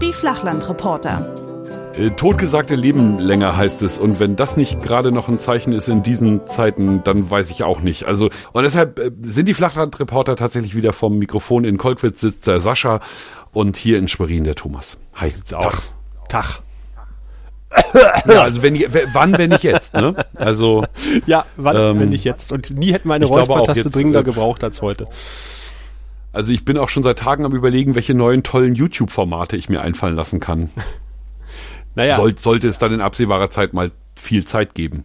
Die Flachlandreporter. Äh, Totgesagte leben länger heißt es. Und wenn das nicht gerade noch ein Zeichen ist in diesen Zeiten, dann weiß ich auch nicht. Also, und deshalb äh, sind die Flachlandreporter tatsächlich wieder vom Mikrofon. In Kolkwitz sitzt der Sascha und hier in Schwerin der Thomas. Hi. Sieht's aus. Tag. Ja, also wenn ich, wann, wenn nicht jetzt, ne? Also. Ja, wann, Ähm, wenn nicht jetzt. Und nie hätten wir eine ich Räuspertaste dringender äh, gebraucht als heute. Also ich bin auch schon seit Tagen am überlegen, welche neuen tollen YouTube-Formate ich mir einfallen lassen kann. Naja, Soll, sollte es dann in absehbarer Zeit mal viel Zeit geben.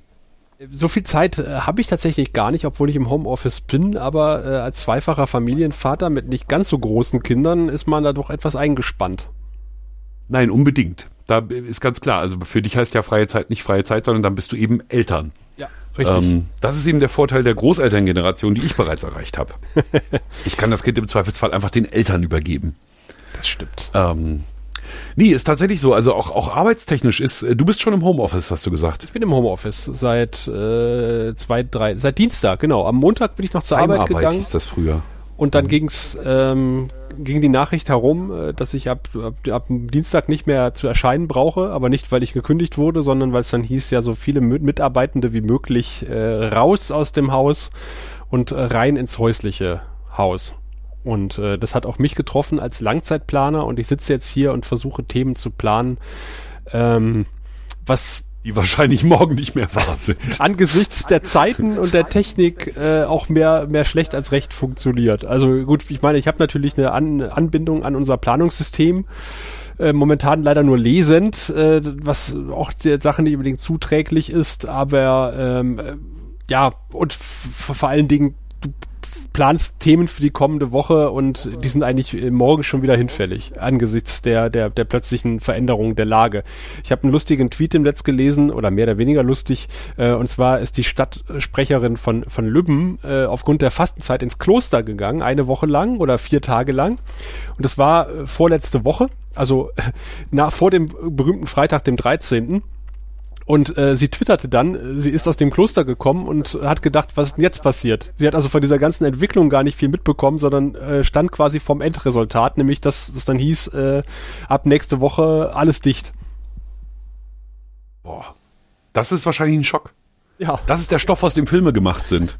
so viel Zeit äh, habe ich tatsächlich gar nicht, obwohl ich im Homeoffice bin, aber äh, als zweifacher Familienvater mit nicht ganz so großen Kindern ist man da doch etwas eingespannt. Nein, unbedingt. Da ist ganz klar. Also für dich heißt ja freie Zeit nicht freie Zeit, sondern dann bist du eben Eltern. Ja, richtig. Ähm, das ist eben der Vorteil der Großelterngeneration, die ich bereits erreicht habe. ich kann das Kind im Zweifelsfall einfach den Eltern übergeben. das stimmt. Ähm, nee, ist tatsächlich so. Also auch, auch arbeitstechnisch ist, äh, du bist schon im Homeoffice, hast du gesagt. Ich bin im Homeoffice seit äh, zwei, drei, seit Dienstag, genau. Am Montag bin ich noch zur Arbeit Heimarbeit gegangen. hieß das früher. Und dann ging's ähm, ging die Nachricht herum, äh, dass ich ab, ab, ab Dienstag nicht mehr zu erscheinen brauche, aber nicht, weil ich gekündigt wurde, sondern weil es dann hieß, ja so viele Mi- Mitarbeitende wie möglich äh, raus aus dem Haus und rein ins häusliche Haus. Und äh, das hat auch mich getroffen als Langzeitplaner und ich sitze jetzt hier und versuche Themen zu planen, ähm, was Die wahrscheinlich morgen nicht mehr wahr sind. angesichts der Zeiten und der Technik äh, auch mehr, mehr schlecht als recht funktioniert. Also gut, ich meine, ich habe natürlich eine An Anbindung an unser Planungssystem. Äh, momentan leider nur lesend, äh, was auch der Sache nicht unbedingt zuträglich ist, aber ähm, äh, ja, und vor allen Dingen, planst Themen für die kommende Woche und die sind eigentlich äh, morgen schon wieder hinfällig angesichts der, der, der plötzlichen Veränderung der Lage. Ich habe einen lustigen Tweet im Netz gelesen oder mehr oder weniger lustig äh, und zwar ist die Stadtsprecherin von, von Lübben äh, aufgrund der Fastenzeit ins Kloster gegangen, eine Woche lang oder vier Tage lang und das war äh, vorletzte Woche, also nach, vor dem berühmten Freitag, dem 13. Und äh, sie twitterte dann, sie ist aus dem Kloster gekommen und hat gedacht, was ist denn jetzt passiert? Sie hat also von dieser ganzen Entwicklung gar nicht viel mitbekommen, sondern äh, stand quasi vom Endresultat, nämlich dass es dann hieß, äh, ab nächste Woche alles dicht. Boah. Das ist wahrscheinlich ein Schock. Ja, Das ist der Stoff, aus dem Filme gemacht sind.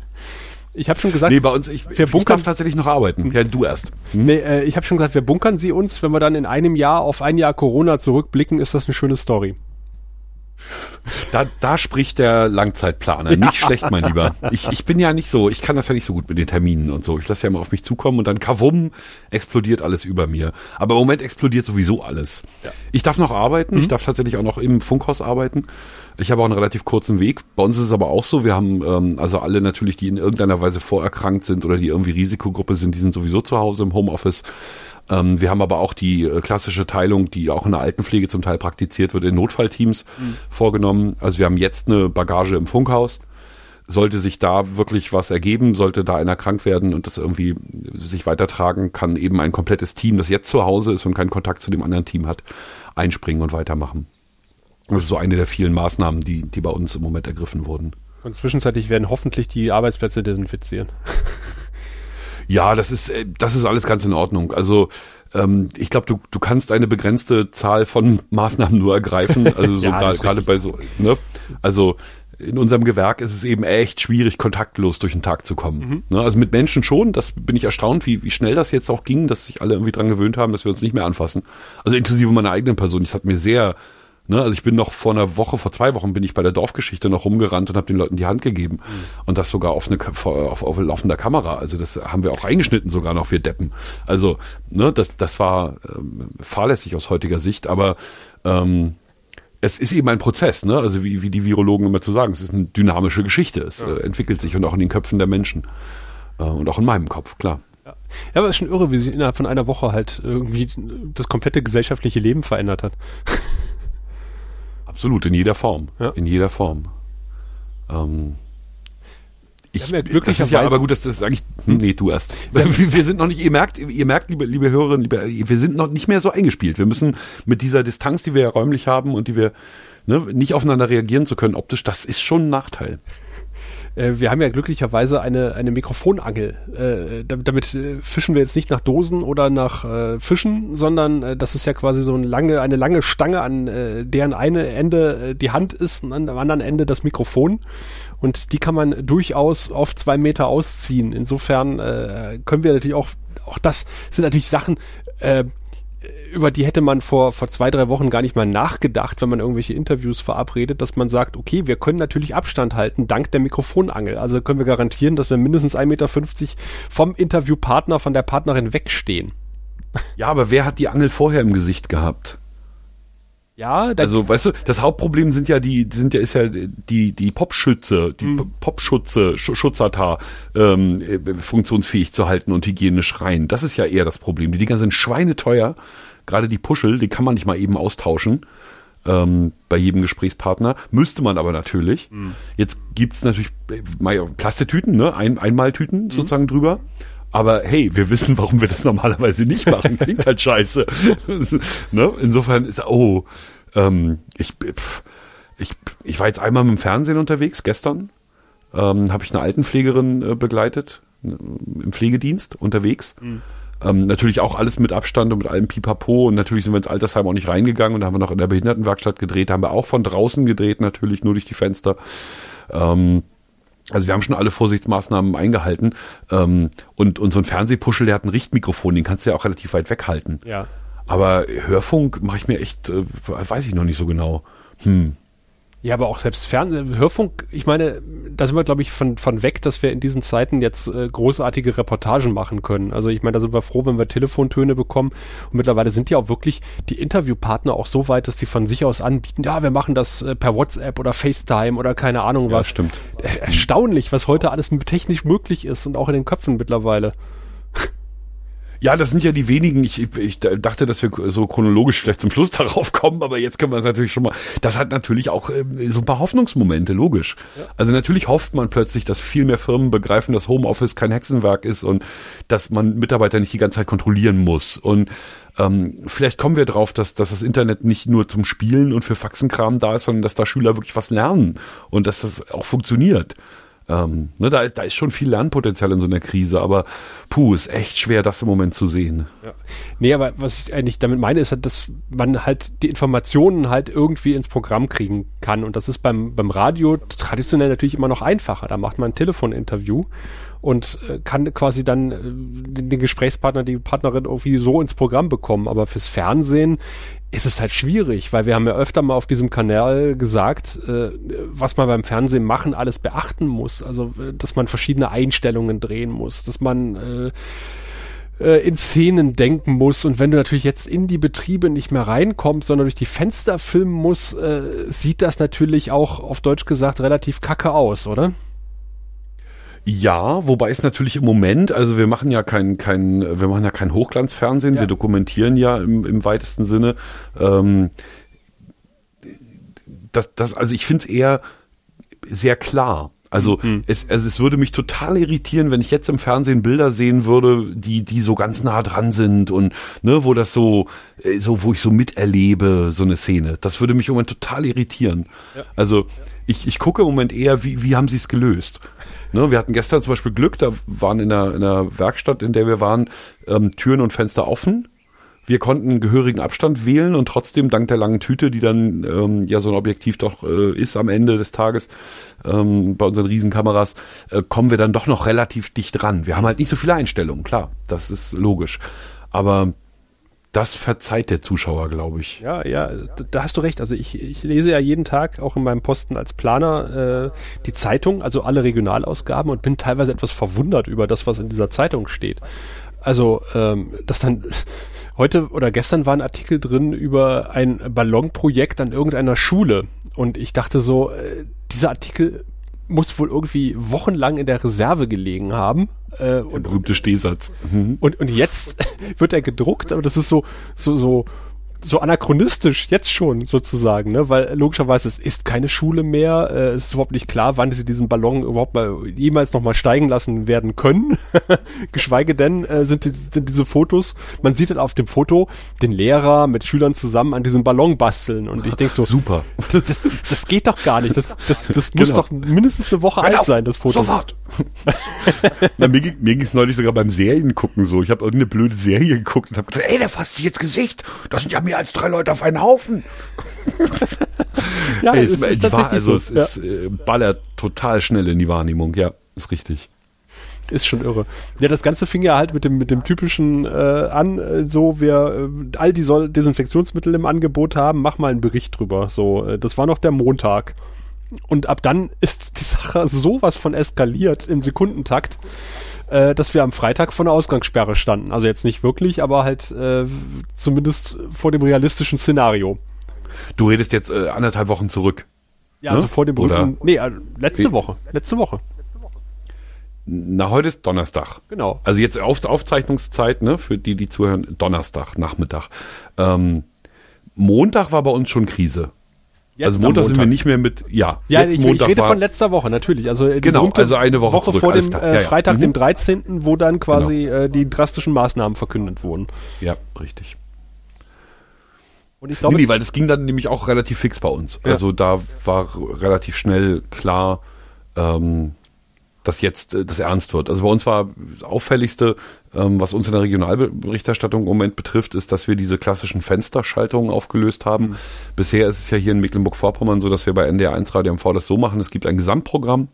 ich habe schon gesagt, Nee, bei uns, ich, Wir ich bunkern- darf tatsächlich noch arbeiten. Ja, du erst. nee, äh, ich habe schon gesagt, wir bunkern sie uns, wenn wir dann in einem Jahr auf ein Jahr Corona zurückblicken, ist das eine schöne Story. Da, da spricht der Langzeitplaner. Nicht schlecht, mein Lieber. Ich, ich bin ja nicht so, ich kann das ja nicht so gut mit den Terminen und so. Ich lasse ja immer auf mich zukommen und dann kavum, explodiert alles über mir. Aber im Moment explodiert sowieso alles. Ich darf noch arbeiten, ich darf tatsächlich auch noch im Funkhaus arbeiten. Ich habe auch einen relativ kurzen Weg. Bei uns ist es aber auch so, wir haben ähm, also alle natürlich, die in irgendeiner Weise vorerkrankt sind oder die irgendwie Risikogruppe sind, die sind sowieso zu Hause im Homeoffice. Ähm, wir haben aber auch die äh, klassische Teilung, die auch in der Altenpflege zum Teil praktiziert wird, in Notfallteams vorgenommen. Also wir haben jetzt eine Bagage im Funkhaus. Sollte sich da wirklich was ergeben, sollte da einer krank werden und das irgendwie sich weitertragen, kann eben ein komplettes Team, das jetzt zu Hause ist und keinen Kontakt zu dem anderen Team hat, einspringen und weitermachen. Das ist so eine der vielen Maßnahmen, die, die bei uns im Moment ergriffen wurden. Und zwischenzeitlich werden hoffentlich die Arbeitsplätze desinfizieren. Ja, das ist, äh, das ist alles ganz in Ordnung. Also ähm, ich glaube, du, du kannst eine begrenzte Zahl von Maßnahmen nur ergreifen. Also so Ja, gerade bei so, ne? Also in unserem Gewerk ist es eben echt schwierig, kontaktlos durch den Tag zu kommen. Mhm. Ne? Also mit Menschen schon, das bin ich erstaunt, wie, wie schnell das jetzt auch ging, dass sich alle irgendwie dran gewöhnt haben, dass wir uns nicht mehr anfassen. Also inklusive meiner eigenen Person. Das hat mir sehr, ne, also ich bin noch vor einer Woche, vor zwei Wochen bin ich bei der Dorfgeschichte noch rumgerannt und habe den Leuten die Hand gegeben. Mhm. Und das sogar auf, eine, auf, auf laufender Kamera. Also das haben wir auch reingeschnitten sogar noch, wir Deppen. Also, ne, das, das war ähm, fahrlässig aus heutiger Sicht, aber ähm, es ist eben ein Prozess, ne? Also wie, wie die Virologen immer zu sagen, es ist eine dynamische Geschichte. Es äh, entwickelt sich und auch in den Köpfen der Menschen. Äh, und auch in meinem Kopf, klar. Ja, aber es ist schon irre, wie sich innerhalb von einer Woche halt irgendwie das komplette gesellschaftliche Leben verändert hat. Absolut, in jeder Form. Ja. In jeder Form. Ähm, ich, ja das ist ja aber gut, dass das ist eigentlich. Hm, nee, du erst. Wir, wir sind noch nicht, ihr merkt, ihr merkt, liebe, liebe Hörerinnen, liebe, wir sind noch nicht mehr so eingespielt. Wir müssen mit dieser Distanz, die wir ja räumlich haben und die wir ne, nicht aufeinander reagieren zu können, optisch, das ist schon ein Nachteil. Äh, wir haben ja glücklicherweise eine, eine Mikrofonangel. Äh, damit, damit äh, fischen wir jetzt nicht nach Dosen oder nach äh, Fischen, sondern äh, das ist ja quasi so eine lange, eine lange Stange, an äh, deren eine Ende äh, die Hand ist und an, am anderen Ende das Mikrofon. Und die kann man durchaus auf zwei Meter ausziehen. Insofern äh, können wir natürlich auch, auch das sind natürlich Sachen, äh, über die hätte man vor, vor zwei, drei Wochen gar nicht mal nachgedacht, wenn man irgendwelche Interviews verabredet, dass man sagt, okay, wir können natürlich Abstand halten, dank der Mikrofonangel. Also können wir garantieren, dass wir mindestens 1,50 Meter vom Interviewpartner, von der Partnerin wegstehen. Ja, aber wer hat die Angel vorher im Gesicht gehabt? Ja, also weißt du, das Hauptproblem sind ja die, sind ja ist ja die die Popschütze, die mhm. Popschutze, Sch Schutzaltar ähm, äh, funktionsfähig zu halten und hygienisch rein. Das ist ja eher das Problem. Die Dinger sind schweineteuer. Gerade die Puschel, die kann man nicht mal eben austauschen ähm, bei jedem Gesprächspartner. Müsste man aber natürlich. Mhm. Jetzt gibt's natürlich äh, Plastetüten, ne, Ein Einmaltüten mhm. sozusagen drüber. Aber hey, wir wissen, warum wir das normalerweise nicht machen. Klingt halt scheiße. ne? Insofern ist, oh, ähm, ich, pff, ich, ich war jetzt einmal mit dem Fernsehen unterwegs, gestern. Ähm, habe ich eine Altenpflegerin äh, begleitet, äh, im Pflegedienst unterwegs. Mhm. Ähm, natürlich auch alles mit Abstand und mit allem Pipapo und natürlich sind wir ins Altersheim auch nicht reingegangen und da haben wir noch in der Behindertenwerkstatt gedreht, da haben wir auch von draußen gedreht, natürlich nur durch die Fenster. Ähm, also wir haben schon alle Vorsichtsmaßnahmen eingehalten. Ähm, und, und so ein Fernsehpuschel, der hat ein Richtmikrofon, den kannst du ja auch relativ weit weghalten. Ja. Aber Hörfunk mache ich mir echt, äh, weiß ich noch nicht so genau. Hm. Ja, aber auch selbst Fernsehen, Hörfunk, ich meine, da sind wir, glaube ich, von, von weg, dass wir in diesen Zeiten jetzt äh, großartige Reportagen machen können. Also ich meine, da sind wir froh, wenn wir Telefontöne bekommen. Und mittlerweile sind ja auch wirklich die Interviewpartner auch so weit, dass die von sich aus anbieten, ja, wir machen das äh, per WhatsApp oder FaceTime oder keine Ahnung was. Ja, stimmt. Erstaunlich, was heute alles technisch möglich ist und auch in den Köpfen mittlerweile. Ja, das sind ja die wenigen. Ich, ich dachte, dass wir so chronologisch vielleicht zum Schluss darauf kommen, aber jetzt können wir es natürlich schon mal. Das hat natürlich auch äh, so ein paar Hoffnungsmomente, logisch. Ja. Also natürlich hofft man plötzlich, dass viel mehr Firmen begreifen, dass Homeoffice kein Hexenwerk ist und dass man Mitarbeiter nicht die ganze Zeit kontrollieren muss. Und ähm, vielleicht kommen wir drauf, dass, dass das Internet nicht nur zum Spielen und für Faxenkram da ist, sondern dass da Schüler wirklich was lernen und dass das auch funktioniert. Ähm, ne, da, ist, da ist schon viel Lernpotenzial in so einer Krise, aber puh, ist echt schwer, das im Moment zu sehen. Ja. Nee, aber was ich eigentlich damit meine, ist halt, dass man halt die Informationen halt irgendwie ins Programm kriegen kann. Und das ist beim, beim Radio traditionell natürlich immer noch einfacher. Da macht man ein Telefoninterview und äh, kann quasi dann äh, den, Gesprächspartner, die Partnerin irgendwie so ins Programm bekommen. Aber fürs Fernsehen ist es halt schwierig, weil wir haben ja öfter mal auf diesem Kanal gesagt, äh, was man beim Fernsehen machen alles beachten muss. Also, dass man verschiedene Einstellungen drehen muss, dass man in Szenen denken muss und wenn du natürlich jetzt in die Betriebe nicht mehr reinkommst, sondern durch die Fenster filmen musst, sieht das natürlich auch auf Deutsch gesagt relativ kacke aus, oder? Ja, wobei es natürlich im Moment, also wir machen ja kein, kein, wir machen ja kein Hochglanzfernsehen, ja. wir dokumentieren ja im, im weitesten Sinne. Ähm, das, das, also ich finde es eher sehr klar. Also mhm. es, also es würde mich total irritieren, wenn ich jetzt im Fernsehen Bilder sehen würde, die die so ganz nah dran sind und ne, wo das so äh, so wo ich so miterlebe so eine Szene. Das würde mich im Moment total irritieren. Ja. Also ich, ich gucke im Moment eher, wie wie haben sie es gelöst? Ne, wir hatten gestern zum Beispiel Glück, da waren in der, in der Werkstatt, in der wir waren, ähm, Türen und Fenster offen. Wir konnten gehörigen Abstand wählen und trotzdem dank der langen Tüte, die dann ähm, ja so ein Objektiv doch äh, ist am Ende des Tages ähm, bei unseren Riesenkameras, äh, kommen wir dann doch noch relativ dicht dran. Wir haben halt nicht so viele Einstellungen, klar, das ist logisch. Aber das verzeiht der Zuschauer, glaube ich. Ja, ja, da hast du recht. Also ich, ich lese ja jeden Tag auch in meinem Posten als Planer äh, die Zeitung, also alle Regionalausgaben und bin teilweise etwas verwundert über das, was in dieser Zeitung steht. Also, ähm, dass dann heute oder gestern war ein Artikel drin über ein Ballonprojekt an irgendeiner Schule. Und ich dachte so, äh, dieser Artikel muss wohl irgendwie wochenlang in der Reserve gelegen haben. Äh, der berühmte Stehsatz. Mhm. Und, und jetzt wird er gedruckt, aber das ist so, so, so so anachronistisch jetzt schon sozusagen, ne? weil logischerweise es ist keine Schule mehr, äh, es ist überhaupt nicht klar, wann sie diesen Ballon überhaupt mal jemals noch mal steigen lassen werden können. Geschweige denn äh, sind, die, sind diese Fotos, man sieht halt auf dem Foto den Lehrer mit Schülern zusammen an diesem Ballon basteln und ich denke so, super. Das, das geht doch gar nicht, das, das, das muss Genau. doch mindestens eine Woche alt sein, das Foto. Sofort. Na, mir ging mir ging's neulich sogar beim Serien gucken so. Ich habe irgendeine blöde Serie geguckt und habe gedacht, ey, der fasst sich ins Gesicht. Das sind ja mehr als drei Leute auf einen Haufen. Ja, ey, es es, ist war, also so. es ist äh, ballert total schnell in die Wahrnehmung. Ja, ist richtig. Ist schon irre. Ja, das Ganze fing ja halt mit dem, mit dem typischen äh, an, äh, so wir äh, all die Sol Desinfektionsmittel im Angebot haben, mach mal einen Bericht drüber. So, äh, das war noch der Montag. Und ab dann ist die Sache sowas von eskaliert im Sekundentakt, äh, dass wir am Freitag vor einer Ausgangssperre standen. Also jetzt nicht wirklich, aber halt äh, zumindest vor dem realistischen Szenario. Du redest jetzt äh, anderthalb Wochen zurück. Ja, also Ne? vor dem Oder- Rücken. Nee, äh, letzte Woche. Letzte Woche. Na, heute ist Donnerstag. Genau. Also jetzt auf Aufzeichnungszeit, ne, für die, die zuhören, Donnerstag, Nachmittag. Ähm, Montag war bei uns schon Krise. Jetzt also am Montag, sind wir Montag. nicht mehr mit, ja, Ja, jetzt ich, ich Montag rede war, von letzter Woche, natürlich. Also äh, Genau, also eine Woche zurück, vor dem äh, Ja, ja. Freitag, Mhm. dem 13., wo dann quasi äh, die drastischen Maßnahmen verkündet wurden. ja, richtig. Und ich glaube, nee, nee, weil das ging dann nämlich auch relativ fix bei uns. Ja. Also da war relativ schnell klar, ähm, dass jetzt äh, das ernst wird. Also bei uns war das auffälligste, ähm, was uns in der Regionalberichterstattung im Moment betrifft, ist, dass wir diese klassischen Fensterschaltungen aufgelöst haben. Bisher ist es ja hier in Mecklenburg-Vorpommern so, dass wir bei NDR 1 Radio MV das so machen, es gibt ein Gesamtprogramm,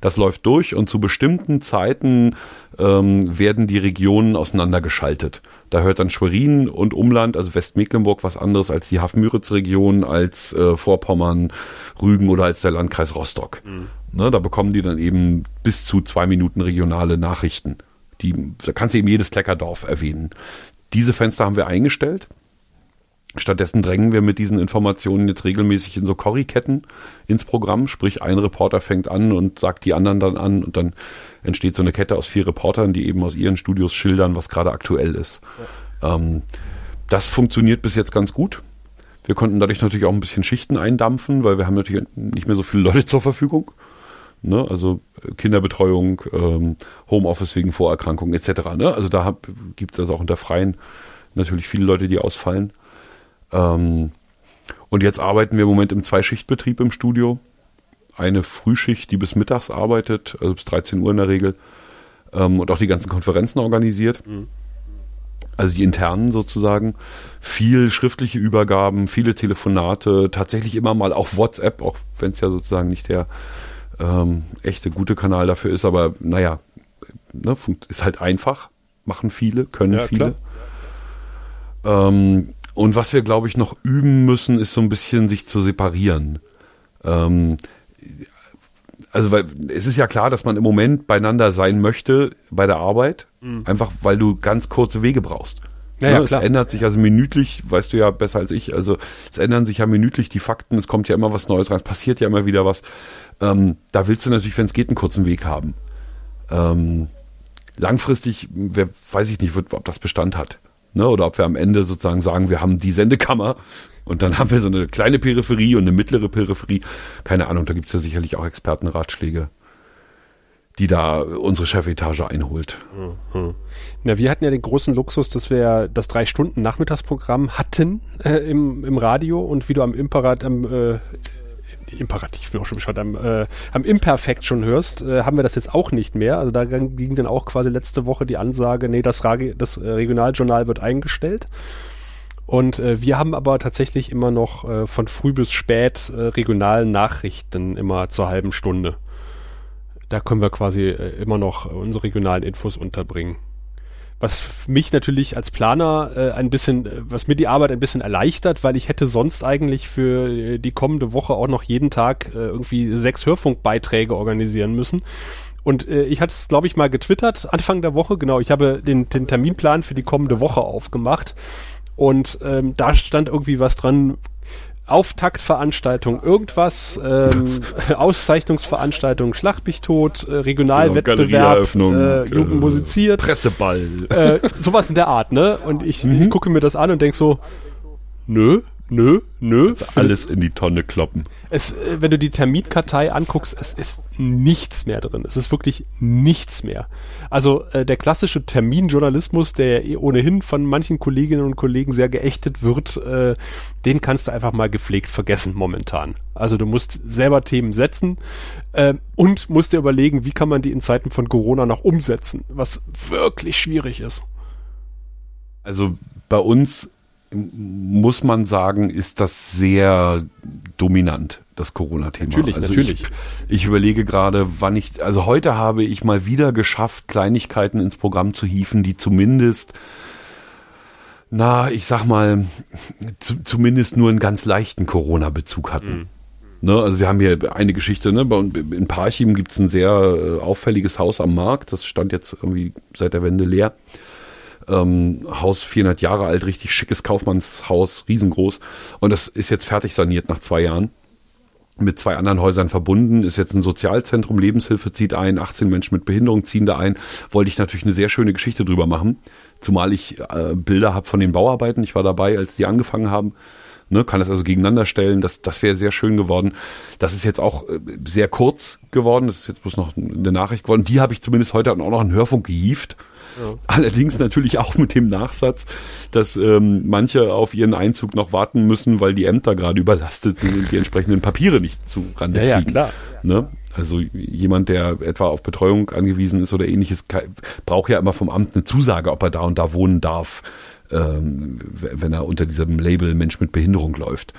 das läuft durch und zu bestimmten Zeiten ähm, werden die Regionen auseinandergeschaltet. Da hört dann Schwerin und Umland, also Westmecklenburg, was anderes als die Haff-Müritz-Region, als äh, Vorpommern, Rügen oder als der Landkreis Rostock. Ne, da bekommen die dann eben bis zu zwei Minuten regionale Nachrichten. Die, da kannst du eben jedes Kleckerdorf erwähnen. Diese Fenster haben wir eingestellt. Stattdessen drängen wir mit diesen Informationen jetzt regelmäßig in so Corrie-Ketten ins Programm. Sprich, ein Reporter fängt an und sagt die anderen dann an und dann entsteht so eine Kette aus vier Reportern, die eben aus ihren Studios schildern, was gerade aktuell ist. Ähm, das funktioniert bis jetzt ganz gut. Wir konnten dadurch natürlich auch ein bisschen Schichten eindampfen, weil wir haben natürlich nicht mehr so viele Leute zur Verfügung. Ne? Also äh, Kinderbetreuung, ähm, Homeoffice wegen Vorerkrankungen etc. Ne? Also da gibt es also auch unter Freien natürlich viele Leute, die ausfallen. Ähm, und jetzt arbeiten wir im Moment im Zweischichtbetrieb im Studio. Eine Frühschicht, die bis mittags arbeitet, also bis 13 Uhr in der Regel. Ähm, und auch die ganzen Konferenzen organisiert. Also die internen sozusagen. Viel schriftliche Übergaben, viele Telefonate, tatsächlich immer mal auch WhatsApp, auch wenn es ja sozusagen nicht der ähm, echte gute Kanal dafür ist, aber naja, ne, ist halt einfach, machen viele, können Ja, viele. Ähm, und was wir, glaube ich, noch üben müssen, ist so ein bisschen sich zu separieren. Ähm, also weil es ist ja klar, dass man im Moment beieinander sein möchte bei der Arbeit, einfach weil du ganz kurze Wege brauchst. Ja, ja, Ne, es klar. ändert sich also minütlich, weißt du ja besser als ich, also es ändern sich ja minütlich die Fakten, es kommt ja immer was Neues rein, es passiert ja immer wieder was. Ähm, da willst du natürlich, wenn es geht, einen kurzen Weg haben. Ähm, langfristig, wer, weiß ich nicht, ob das Bestand hat. Ne? Oder ob wir am Ende sozusagen sagen, wir haben die Sendekammer und dann haben wir so eine kleine Peripherie und eine mittlere Peripherie. Keine Ahnung, da gibt es ja sicherlich auch Expertenratschläge, die da unsere Chefetage einholt. Na, wir hatten ja den großen Luxus, dass wir das drei Stunden Nachmittagsprogramm hatten äh, im, im Radio und wie du am Imperat, am äh, Imperativ, auch schon bescheuert, am, äh, am Imperfekt schon hörst, äh, haben wir das jetzt auch nicht mehr. Also da ging ging dann auch quasi letzte Woche die Ansage, nee, das, Ragi das äh, Regionaljournal wird eingestellt. Und äh, wir haben aber tatsächlich immer noch äh, von früh bis spät äh, regionalen Nachrichten immer zur halben Stunde. Da können wir quasi äh, immer noch unsere regionalen Infos unterbringen. Was mich natürlich als Planer äh, ein bisschen, äh, was mir die Arbeit ein bisschen erleichtert, weil ich hätte sonst eigentlich für äh, die kommende Woche auch noch jeden Tag äh, irgendwie sechs Hörfunkbeiträge organisieren müssen. Und äh, ich hatte es, glaube ich, mal getwittert Anfang der Woche. Genau, ich habe den, den Terminplan für die kommende Woche aufgemacht. Und ähm, da stand irgendwie was dran. Auftaktveranstaltung, irgendwas, ähm, Auszeichnungsveranstaltung, Schlag mich tot, äh, Regionalwettbewerb, Galerieeröffnung, äh, Jugend musiziert, Presseball. äh, sowas in der Art, ne? Und ich, Mhm. ich gucke mir das an und denk so, nö, nö, nö. Also alles in die Tonne kloppen. Es, äh, wenn du die Terminkartei anguckst, es ist nichts mehr drin. Es ist wirklich nichts mehr. Also äh, der klassische Terminjournalismus, der eh ohnehin von manchen Kolleginnen und Kollegen sehr geächtet wird, äh, den kannst du einfach mal gepflegt vergessen momentan. Also du musst selber Themen setzen äh, und musst dir überlegen, wie kann man die in Zeiten von Corona noch umsetzen, was wirklich schwierig ist. Also bei uns muss man sagen, ist das sehr dominant, das Corona-Thema. Natürlich, also natürlich. Ich, ich überlege gerade, wann ich, also heute habe ich mal wieder geschafft, Kleinigkeiten ins Programm zu hieven, die zumindest na, ich sag mal, zu, zumindest nur einen ganz leichten Corona-Bezug hatten. Mhm. Ne, also wir haben hier eine Geschichte, ne, bei, in Parchim gibt's ein sehr äh, auffälliges Haus am Markt, das stand jetzt irgendwie seit der Wende leer. Ähm, Haus 400 Jahre alt, richtig schickes Kaufmannshaus, riesengroß. Und das ist jetzt fertig saniert nach zwei Jahren. Mit zwei anderen Häusern verbunden, ist jetzt ein Sozialzentrum, Lebenshilfe zieht ein, 18 Menschen mit Behinderung ziehen da ein. Wollte ich natürlich eine sehr schöne Geschichte drüber machen. Zumal ich äh, Bilder habe von den Bauarbeiten. Ich war dabei, als die angefangen haben. Ne, kann das also gegeneinander stellen. Das, das wäre sehr schön geworden. Das ist jetzt auch äh, sehr kurz geworden. Das ist jetzt bloß noch eine Nachricht geworden. Die habe ich zumindest heute auch noch einen Hörfunk gehievt. Allerdings natürlich auch mit dem Nachsatz, dass ähm, manche auf ihren Einzug noch warten müssen, weil die Ämter gerade überlastet sind und die entsprechenden Papiere nicht zu Rande ja, kriegen. Ja, klar. Ne? Also jemand, der etwa auf Betreuung angewiesen ist oder ähnliches, braucht ja immer vom Amt eine Zusage, ob er da und da wohnen darf, ähm, wenn er unter diesem Label Mensch mit Behinderung läuft.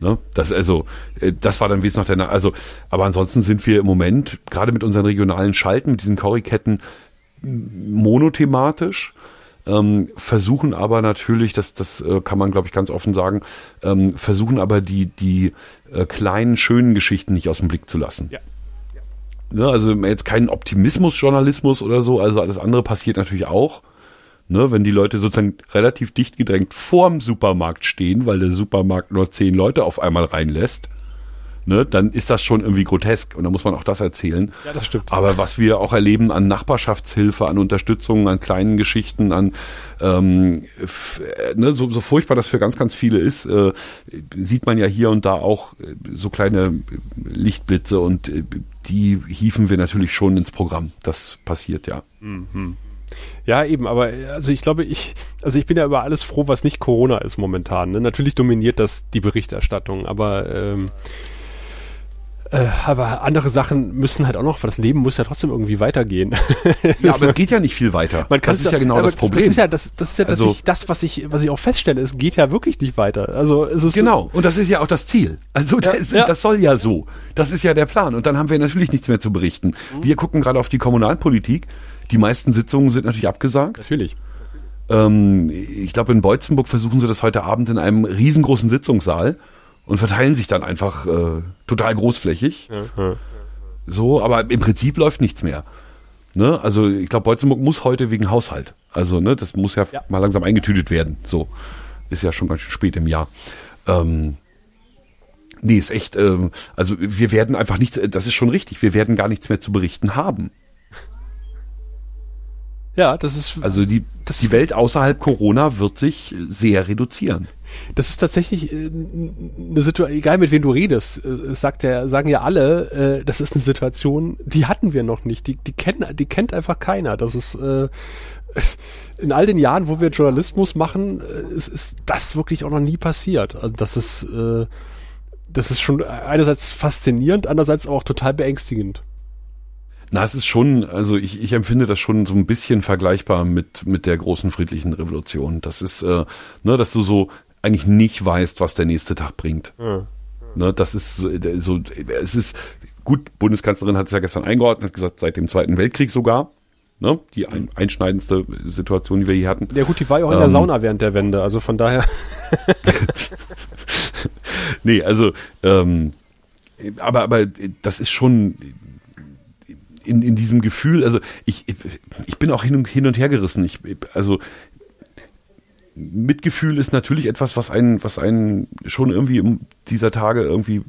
Ne? Das also, äh, das war dann wie es noch der, also, aber ansonsten sind wir im Moment gerade mit unseren regionalen Schalten, mit diesen Curryketten monothematisch. Ähm, versuchen aber natürlich, das, das äh, kann man glaube ich ganz offen sagen, ähm, versuchen aber die, die äh, kleinen, schönen Geschichten nicht aus dem Blick zu lassen. Ja. Ne, also jetzt keinen Optimismusjournalismus oder so, also alles andere passiert natürlich auch. Ne, wenn die Leute sozusagen relativ dicht gedrängt vorm Supermarkt stehen, weil der Supermarkt nur zehn Leute auf einmal reinlässt, ne, dann ist das schon irgendwie grotesk und dann muss man auch das erzählen. Ja, das stimmt. Aber was wir auch erleben an Nachbarschaftshilfe, an Unterstützung, an kleinen Geschichten, an ähm, äh, ne, so, so furchtbar das für ganz, ganz viele ist, äh, sieht man ja hier und da auch äh, so kleine Lichtblitze und äh, die hieven wir natürlich schon ins Programm. Das passiert ja. Mhm. Ja, eben, aber also ich glaube, ich, also ich bin ja über alles froh, was nicht Corona ist momentan. Ne? Natürlich dominiert das die Berichterstattung, aber ähm, äh, aber andere Sachen müssen halt auch noch, weil das Leben muss ja trotzdem irgendwie weitergehen. Ja, aber es geht ja nicht viel weiter. Man das ist ja genau das Problem. Das ist ja das, das, ist ja also, ich, das, was ich, was ich auch feststelle. Es geht ja wirklich nicht weiter. Also es ist genau. Und das ist ja auch das Ziel. Also ja, das, ja. das soll ja so. Das ist ja der Plan. Und dann haben wir natürlich nichts mehr zu berichten. Mhm. Wir gucken gerade auf die Kommunalpolitik. Die meisten Sitzungen sind natürlich abgesagt. Natürlich. Ähm, ich glaube, in Beutzenburg versuchen sie das heute Abend in einem riesengroßen Sitzungssaal und verteilen sich dann einfach äh, total großflächig. Ja. So, aber im Prinzip läuft nichts mehr. Ne? Also ich glaube, Beutzenburg muss heute wegen Haushalt. Also ne, das muss ja, ja, mal langsam eingetütet werden. So ist ja schon ganz schön spät im Jahr. Ähm, nee, ist echt. Ähm, also wir werden einfach nichts. Das ist schon richtig. Wir werden gar nichts mehr zu berichten haben. Ja, das ist. Also die, das die Welt außerhalb Corona wird sich sehr reduzieren. Das ist tatsächlich äh, eine Situation, egal mit wem du redest, äh, es sagt ja, sagen ja alle, äh, das ist eine Situation, die hatten wir noch nicht. Die, die kennen, die kennt einfach keiner. Das ist äh, in all den Jahren, wo wir Journalismus machen, ist, ist das wirklich auch noch nie passiert. Also das ist, äh, das ist schon einerseits faszinierend, andererseits auch total beängstigend. Na, es ist schon, also ich, ich empfinde das schon so ein bisschen vergleichbar mit, mit der großen friedlichen Revolution. Das ist, äh, ne, dass du so eigentlich nicht weißt, was der nächste Tag bringt. Ja. Ne, das ist so, so, es ist, gut, Bundeskanzlerin hat es ja gestern eingeordnet, hat gesagt, seit dem Zweiten Weltkrieg sogar. Ne, die ein, einschneidendste Situation, die wir hier hatten. Ja gut, die war ja auch in der ähm, Sauna während der Wende, also von daher. nee, also, ähm, aber, aber das ist schon, in, in diesem Gefühl, also ich, ich bin auch hin und, hin und her gerissen. Ich, also Mitgefühl ist natürlich etwas, was einen, was einen schon irgendwie dieser Tage irgendwie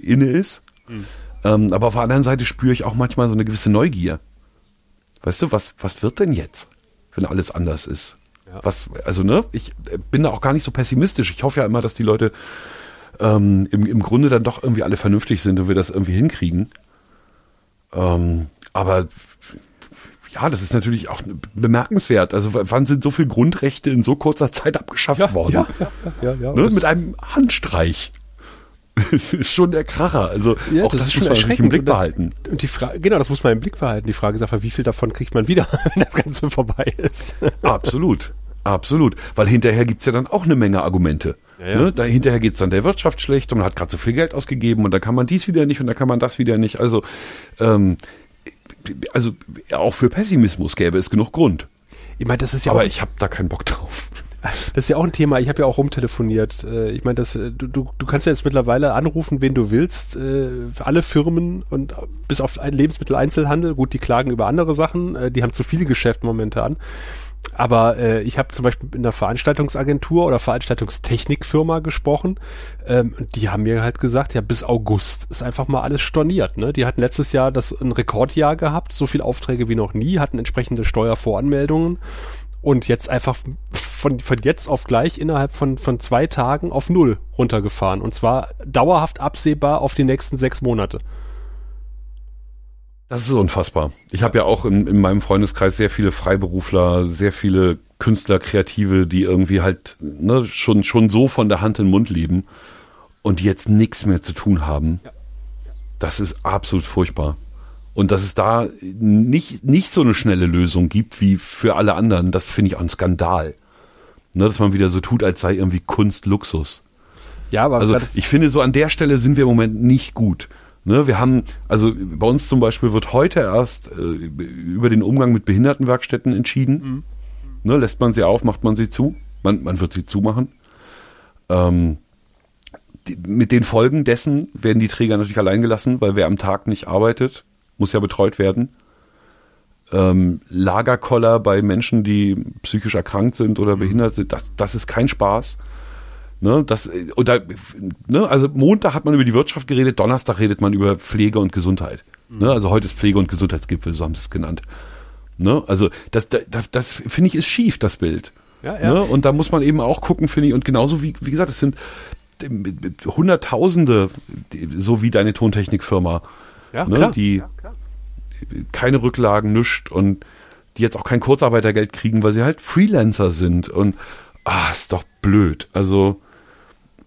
inne ist. Mhm. Ähm, aber auf der anderen Seite spüre ich auch manchmal so eine gewisse Neugier. Weißt du, was, was wird denn jetzt, wenn alles anders ist? Ja. Was, also ne, ich bin da auch gar nicht so pessimistisch. Ich hoffe ja immer, dass die Leute ähm, im, im Grunde dann doch irgendwie alle vernünftig sind und wir das irgendwie hinkriegen. Ähm, aber ja, das ist natürlich auch bemerkenswert. Also wann sind so viele Grundrechte in so kurzer Zeit abgeschafft ja, worden? Ja, ja, ja, ja. Ne? Mit einem Handstreich. Das ist schon der Kracher. Also ja, auch das, das, ist schon muss man im Blick behalten. Und die Frage, genau, das muss man im Blick behalten. Die Frage ist einfach, wie viel davon kriegt man wieder, wenn das Ganze vorbei ist? Absolut. Absolut. Weil hinterher gibt's ja dann auch eine Menge Argumente. Ja, ja. Ne? Da hinterher geht's dann der Wirtschaft schlecht und man hat gerade so viel Geld ausgegeben und dann kann man dies wieder nicht und dann kann man das wieder nicht. Also, ähm, also auch für Pessimismus gäbe es genug Grund. Ich meine, das ist ja Aber ich habe da keinen Bock drauf. Das ist ja auch ein Thema. Ich habe ja auch rumtelefoniert. Äh, ich meine, das äh, du, du, du kannst ja jetzt mittlerweile anrufen, wen du willst. Äh, alle Firmen und bis auf Lebensmitteleinzelhandel. Gut, die klagen über andere Sachen. Die haben zu viel Geschäft momentan. Aber äh, ich habe zum Beispiel in einer Veranstaltungsagentur oder Veranstaltungstechnikfirma gesprochen. Ähm, die haben mir halt gesagt, ja, bis August ist einfach mal alles storniert. Ne? Die hatten letztes Jahr das ein Rekordjahr gehabt, so viele Aufträge wie noch nie, hatten entsprechende Steuervoranmeldungen und jetzt einfach von, von jetzt auf gleich innerhalb von, von zwei Tagen auf null runtergefahren. Und zwar dauerhaft absehbar auf die nächsten sechs Monate. Das ist unfassbar. Ich habe ja auch in, in meinem Freundeskreis sehr viele Freiberufler, sehr viele Künstler, Kreative, die irgendwie halt ne, schon, schon so von der Hand in den Mund leben und die jetzt nichts mehr zu tun haben. Das ist absolut furchtbar. Und dass es da nicht, nicht so eine schnelle Lösung gibt wie für alle anderen, das finde ich auch ein Skandal. Ne, dass man wieder so tut, als sei irgendwie Kunst Luxus. Ja, aber also ich finde, so an der Stelle sind wir im Moment nicht gut. Ne, wir haben, also bei uns zum Beispiel wird heute erst äh, über den Umgang mit Behindertenwerkstätten entschieden. Mhm. Ne, lässt man sie auf, macht man sie zu? Man, man wird sie zumachen. Ähm, die, mit den Folgen dessen werden die Träger natürlich allein gelassen, weil wer am Tag nicht arbeitet, muss ja betreut werden. Ähm, Lagerkoller bei Menschen, die psychisch erkrankt sind oder mhm. behindert sind, das, das ist kein Spaß. Ne, das, oder, ne, also Montag hat man über die Wirtschaft geredet, Donnerstag redet man über Pflege und Gesundheit. Mhm. Ne, also heute ist Pflege- und Gesundheitsgipfel, so haben sie es genannt. Ne, also das, das, das finde ich ist schief, das Bild. Ja, ja. Ne, und da muss man eben auch gucken, finde ich, und genauso wie, wie gesagt, es sind Hunderttausende, so wie deine Tontechnikfirma, ja, ne, die ja, keine Rücklagen nischt und die jetzt auch kein Kurzarbeitergeld kriegen, weil sie halt Freelancer sind und ah, ist doch blöd. Also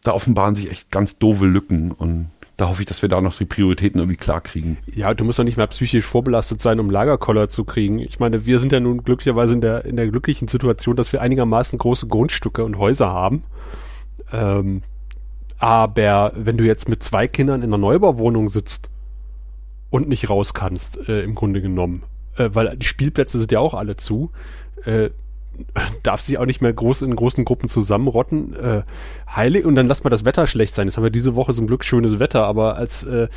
da offenbaren sich echt ganz doofe Lücken und da hoffe ich, dass wir da noch die Prioritäten irgendwie klar kriegen. Ja, du musst doch nicht mehr psychisch vorbelastet sein, um Lagerkoller zu kriegen. Ich meine, wir sind ja nun glücklicherweise in der, in der glücklichen Situation, dass wir einigermaßen große Grundstücke und Häuser haben. Ähm, aber wenn du jetzt mit zwei Kindern in einer Neubauwohnung sitzt und nicht raus kannst, äh, im Grunde genommen, äh, weil die Spielplätze sind ja auch alle zu, äh, darf sich auch nicht mehr groß in großen Gruppen zusammenrotten. Äh, heilig und dann lass mal das Wetter schlecht sein. Jetzt haben wir diese Woche zum Glück schönes Wetter, aber als äh,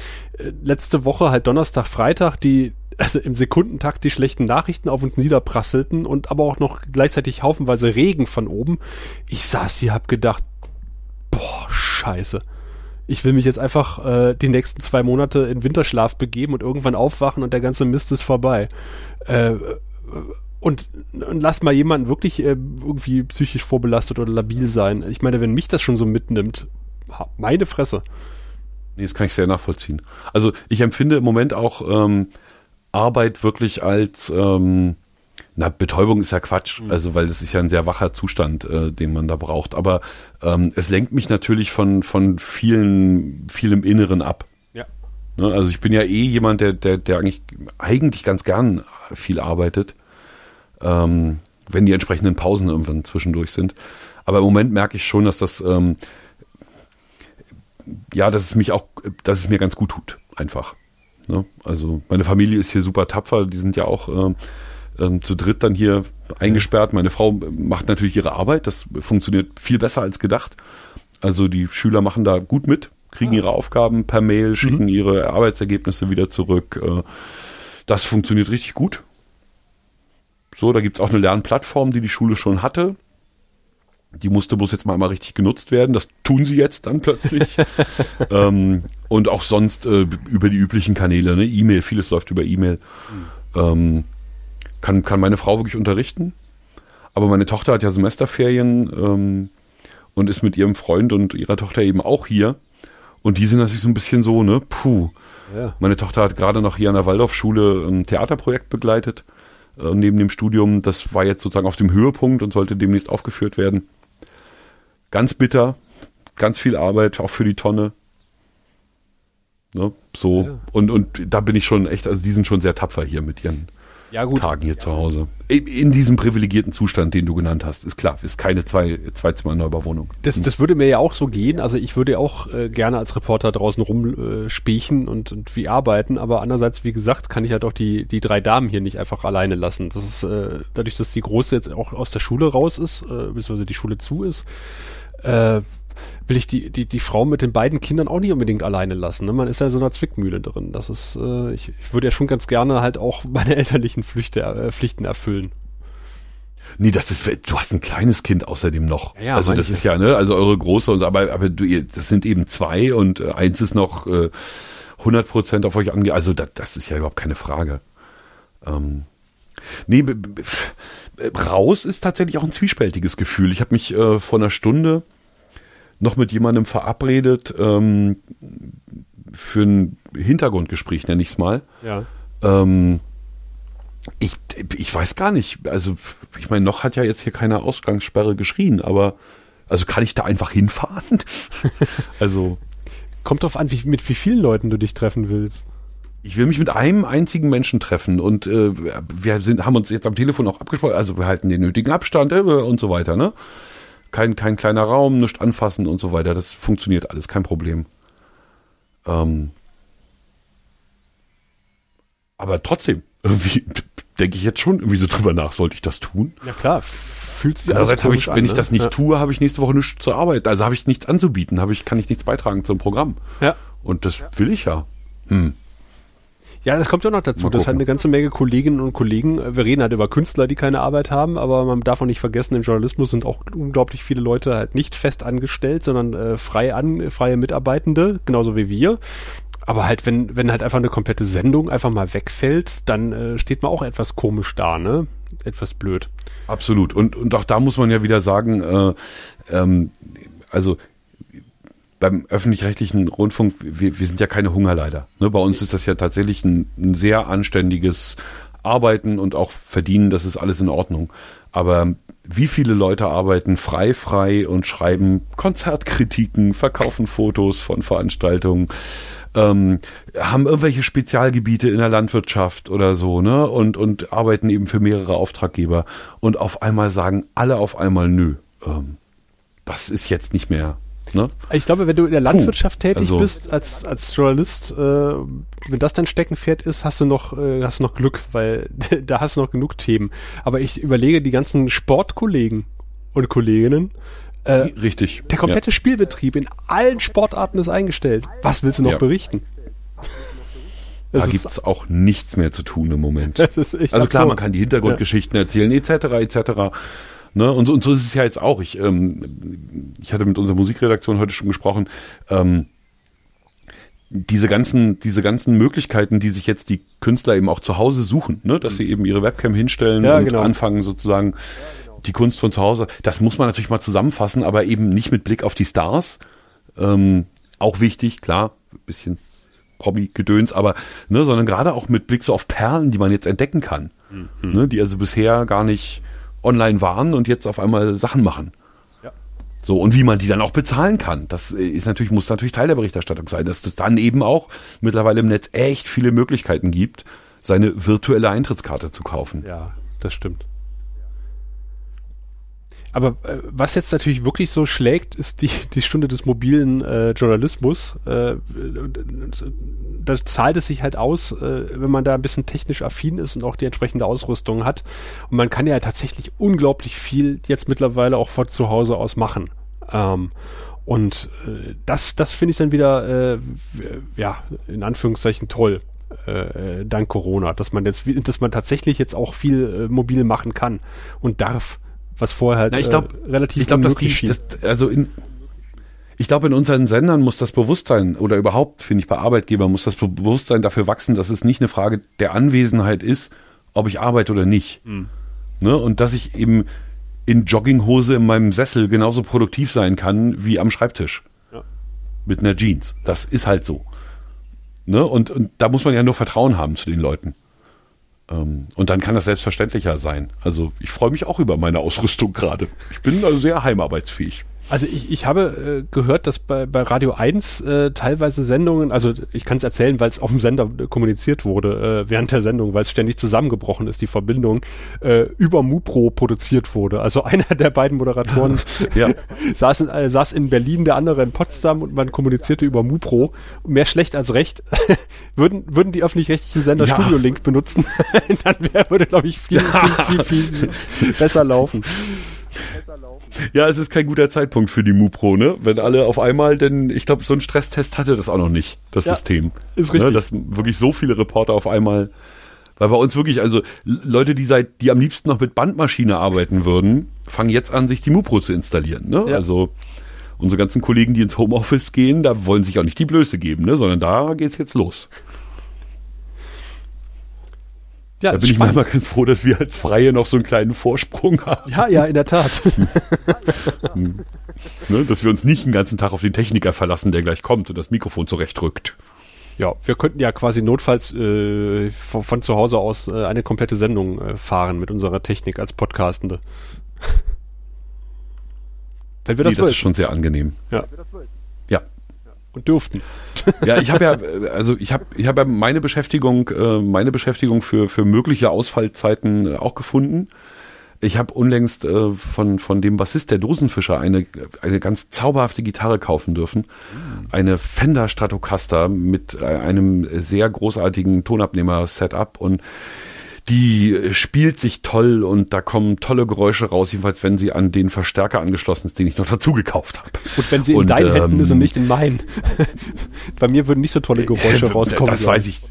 letzte Woche halt Donnerstag, Freitag die also im Sekundentakt die schlechten Nachrichten auf uns niederprasselten und aber auch noch gleichzeitig haufenweise Regen von oben. Ich saß hier, hab gedacht, boah, scheiße. Ich will mich jetzt einfach äh, die nächsten zwei Monate in Winterschlaf begeben und irgendwann aufwachen und der ganze Mist ist vorbei. Äh, und, und lass mal jemanden wirklich äh, irgendwie psychisch vorbelastet oder labil sein. Ich meine, wenn mich das schon so mitnimmt, meine Fresse. Nee, das kann ich sehr nachvollziehen. Also ich empfinde im Moment auch ähm, Arbeit wirklich als ähm, na, Betäubung ist ja Quatsch, mhm. also weil das ist ja ein sehr wacher Zustand, äh, den man da braucht. Aber ähm, es lenkt mich natürlich von, von vielen, vielem Inneren ab. Ja. Ne, also ich bin ja eh jemand, der, der, der eigentlich, eigentlich ganz gern viel arbeitet ähm, wenn die entsprechenden Pausen irgendwann zwischendurch sind. Aber im Moment merke ich schon, dass das ähm, ja, dass es mich auch, dass es mir ganz gut tut, einfach. Ne? Also meine Familie ist hier super tapfer, die sind ja auch ähm, ähm, zu dritt dann hier eingesperrt. Meine Frau macht natürlich ihre Arbeit, das funktioniert viel besser als gedacht. Also die Schüler machen da gut mit, kriegen ah. ihre Aufgaben per Mail, schicken mhm. ihre Arbeitsergebnisse wieder zurück. Äh, das funktioniert richtig gut. So, da gibt's auch eine Lernplattform, die die Schule schon hatte. Die musste bloß jetzt mal einmal richtig genutzt werden. Das tun sie jetzt dann plötzlich. ähm, und auch sonst äh, über die üblichen Kanäle, ne? E-Mail, vieles läuft über E-Mail. Mhm. Ähm, kann, kann meine Frau wirklich unterrichten. Aber meine Tochter hat ja Semesterferien ähm, und ist mit ihrem Freund und ihrer Tochter eben auch hier. Und die sind natürlich so ein bisschen so, ne, puh. Ja. Meine Tochter hat gerade noch hier an der Waldorfschule ein Theaterprojekt begleitet, äh, neben dem Studium. Das war jetzt sozusagen auf dem Höhepunkt und sollte demnächst aufgeführt werden. Ganz bitter, ganz viel Arbeit, auch für die Tonne. Ne, so. Ja. Und, und da bin ich schon echt, also die sind schon sehr tapfer hier mit ihren ja, Tagen hier ja. zu Hause. In diesem privilegierten Zustand, den du genannt hast, ist klar, ist keine zwei, Zweizimmer-Neubauwohnung. Das, das würde mir ja auch so gehen. Also ich würde auch äh, gerne als Reporter draußen rumspechen äh, und, und wie arbeiten, aber andererseits, wie gesagt, kann ich halt auch die, die drei Damen hier nicht einfach alleine lassen. Das ist, äh, dadurch, dass die Große jetzt auch aus der Schule raus ist, äh, beziehungsweise die Schule zu ist, äh, will ich die, die, die Frau mit den beiden Kindern auch nicht unbedingt alleine lassen. Ne? Man ist ja so einer Zwickmühle drin. Das ist, äh, ich, ich würde ja schon ganz gerne halt auch meine elterlichen Flüchte, äh, Pflichten erfüllen. Nee, das ist, du hast ein kleines Kind außerdem noch. Ja, also das ist ja, ne, also eure große und so, aber, aber du, ihr, das sind eben zwei und äh, eins ist noch äh, 100 Prozent auf euch ange, also das, das ist ja überhaupt keine Frage. Ähm, nee, raus ist tatsächlich auch ein zwiespältiges Gefühl. Ich habe mich äh, vor einer Stunde noch mit jemandem verabredet ähm, für ein Hintergrundgespräch, nenne ich es mal. Ja. Ähm, ich, ich weiß gar nicht. Also, ich meine, noch hat ja jetzt hier keine Ausgangssperre geschrien, aber also kann ich da einfach hinfahren? also. Kommt drauf an, wie, mit wie vielen Leuten du dich treffen willst. Ich will mich mit einem einzigen Menschen treffen und äh, wir sind, haben uns jetzt am Telefon auch abgesprochen, also wir halten den nötigen Abstand äh, und so weiter, ne? Kein, kein kleiner Raum, nicht anfassen und so weiter. Das funktioniert alles, kein Problem. Ähm, aber trotzdem, irgendwie denke ich jetzt schon irgendwie so drüber nach, sollte ich das tun? Ja klar, fühlt sich Andererseits habe ich, wenn an, ich das nicht ja. tue, habe ich nächste Woche nichts zur Arbeit. Also habe ich nichts anzubieten, habe ich, kann ich nichts beitragen zum Programm. Ja. Und das will ich ja. Hm. Ja, das kommt ja noch dazu, dass halt eine ganze Menge Kolleginnen und Kollegen, äh, wir reden halt über Künstler, die keine Arbeit haben, aber man darf auch nicht vergessen, im Journalismus sind auch unglaublich viele Leute halt nicht fest angestellt, sondern äh, frei an, freie Mitarbeitende, genauso wie wir. Aber halt, wenn, wenn halt einfach eine komplette Sendung einfach mal wegfällt, dann äh, steht man auch etwas komisch da, ne? Etwas blöd. Absolut. Und, und auch da muss man ja wieder sagen, äh, ähm, also beim öffentlich-rechtlichen Rundfunk, wir, wir sind ja keine Hungerleider. Ne? Bei uns ist das ja tatsächlich ein, ein sehr anständiges Arbeiten und auch Verdienen, das ist alles in Ordnung. Aber wie viele Leute arbeiten frei, frei und schreiben Konzertkritiken, verkaufen Fotos von Veranstaltungen, ähm, haben irgendwelche Spezialgebiete in der Landwirtschaft oder so, ne? Und, und arbeiten eben für mehrere Auftraggeber und auf einmal sagen alle auf einmal nö. Ähm, das ist jetzt nicht mehr Ne? Ich glaube, wenn du in der Landwirtschaft Puh, tätig also bist als, als Journalist, äh, wenn das dein Steckenpferd ist, hast du noch, äh, hast du noch Glück, weil da hast du noch genug Themen. Aber ich überlege die ganzen Sportkollegen und Kolleginnen, äh, Richtig. Der komplette ja. Spielbetrieb in allen Sportarten ist eingestellt. Was willst du noch ja. berichten? da gibt es auch nichts mehr zu tun im Moment. also klar, man kann die Hintergrundgeschichten ja. erzählen, etc., etc. Ne? Und, so, und so ist es ja jetzt auch. Ich, ähm, ich hatte mit unserer Musikredaktion heute schon gesprochen. Ähm, diese ganzen, diese ganzen Möglichkeiten, die sich jetzt die Künstler eben auch zu Hause suchen, ne? dass sie eben ihre Webcam hinstellen ja, und genau. anfangen sozusagen die Kunst von zu Hause. Das muss man natürlich mal zusammenfassen, aber eben nicht mit Blick auf die Stars. Ähm, auch wichtig, klar, bisschen Promi-Gedöns, aber ne, sondern gerade auch mit Blick so auf Perlen, die man jetzt entdecken kann, mhm. ne, die also bisher gar nicht online waren und jetzt auf einmal Sachen machen. Ja. So, und wie man die dann auch bezahlen kann. Das ist natürlich, muss natürlich Teil der Berichterstattung sein, dass es dann eben auch mittlerweile im Netz echt viele Möglichkeiten gibt, seine virtuelle Eintrittskarte zu kaufen. Ja, das stimmt. Aber äh, was jetzt natürlich wirklich so schlägt, ist die, die Stunde des mobilen äh, Journalismus. Äh, da zahlt es sich halt aus, äh, wenn man da ein bisschen technisch affin ist und auch die entsprechende Ausrüstung hat. Und man kann ja tatsächlich unglaublich viel jetzt mittlerweile auch von zu Hause aus machen. Ähm, und äh, das, das finde ich dann wieder, äh, ja, in Anführungszeichen toll. Äh, dank Corona, dass man jetzt, dass man tatsächlich jetzt auch viel äh, mobil machen kann und darf was vorher halt Na, ich glaub, äh, relativ ich glaub, dass die, das, also in, ich glaube, in unseren Sendern muss das Bewusstsein oder überhaupt, finde ich, bei Arbeitgebern muss das Bewusstsein dafür wachsen, dass es nicht eine Frage der Anwesenheit ist, ob ich arbeite oder nicht. Mhm. Ne? Und dass ich eben in Jogginghose in meinem Sessel genauso produktiv sein kann wie am Schreibtisch. Ja. Mit einer Jeans. Das ist halt so. Ne? Und, und da muss man ja nur Vertrauen haben zu den Leuten. Ähm, und dann kann das selbstverständlicher sein. Also ich freue mich auch über meine Ausrüstung gerade. Ich bin also sehr heimarbeitsfähig. Also ich, ich habe äh, gehört, dass bei, bei Radio 1 äh, teilweise Sendungen, also ich kann es erzählen, weil es auf dem Sender kommuniziert wurde äh, während der Sendung, weil es ständig zusammengebrochen ist, die Verbindung, äh, über Mupro produziert wurde. Also einer der beiden Moderatoren Ja. saß, in, äh, saß in Berlin, der andere in Potsdam und man kommunizierte über Mupro. Mehr schlecht als recht. würden, würden die öffentlich-rechtlichen Sender Ja. Studio Link benutzen, dann wär, würde, glaube ich, viel, viel, viel, viel besser laufen. Ja, es ist kein guter Zeitpunkt für die MuPro, ne? Wenn alle auf einmal, denn ich glaube, so ein Stresstest hatte das auch noch nicht, das Ja, System. ist richtig. Ne? Dass wirklich so viele Reporter auf einmal, weil bei uns wirklich, also Leute, die seit, die am liebsten noch mit Bandmaschine arbeiten würden, fangen jetzt an, sich die MuPro zu installieren, ne? Ja. Also unsere ganzen Kollegen, die ins Homeoffice gehen, da wollen sich auch nicht die Blöße geben, ne? Sondern da geht's jetzt los. Ja, Da bin ich manchmal ganz froh, dass wir als Freie noch so einen kleinen Vorsprung haben. Ja, ja, in der Tat. Ne? Dass wir uns nicht den ganzen Tag auf den Techniker verlassen, der gleich kommt und das Mikrofon zurechtrückt. Ja, wir könnten ja quasi notfalls äh, von, von zu Hause aus äh, eine komplette Sendung äh, fahren mit unserer Technik als Podcastende. Wenn wir Nee, das, das ist schon sehr angenehm. Ja. Und dürften. Ja, ich habe ja, also ich habe, ich habe ja meine Beschäftigung, äh, meine Beschäftigung für für mögliche Ausfallzeiten äh, auch gefunden. Ich habe unlängst äh, von von dem Bassist der Dosenfischer eine eine ganz zauberhafte Gitarre kaufen dürfen, eine Fender Stratocaster mit einem sehr großartigen Tonabnehmer-Setup und die äh, spielt sich toll und da kommen tolle Geräusche raus, jedenfalls wenn sie an den Verstärker angeschlossen ist, den ich noch dazu gekauft habe. Und wenn sie in Und, deinen Händen ähm, ist und nicht in meinen. Bei mir würden nicht so tolle Geräusche Äh, rauskommen. Das weiß ich.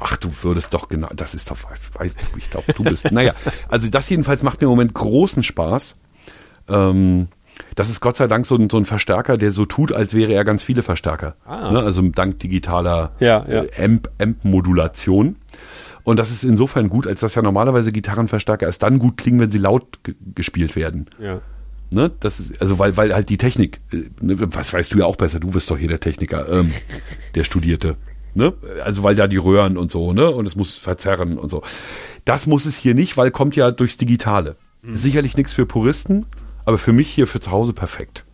Ach, du würdest doch genau, das ist doch, weiß, ich glaube, du bist. naja, also das jedenfalls macht mir im Moment großen Spaß. Ähm, das ist Gott sei Dank so ein, so ein Verstärker, der so tut, als wäre er ganz viele Verstärker. Ah. Ne? Also dank digitaler Ja, ja. äh, Amp- Amp-Modulation. Und das ist insofern gut, als dass ja normalerweise Gitarrenverstärker erst dann gut klingen, wenn sie laut ge- gespielt werden. Ja. Ne? Das ist, also weil, weil halt die Technik, äh, ne, was weißt du ja auch besser, du bist doch hier der Techniker, ähm, der Studierte. Ne? Also weil da die Röhren und so, ne? Und es muss verzerren und so. Das muss es hier nicht, weil kommt ja durchs Digitale. Ist Sicherlich nichts für Puristen, aber für mich hier für zu Hause perfekt.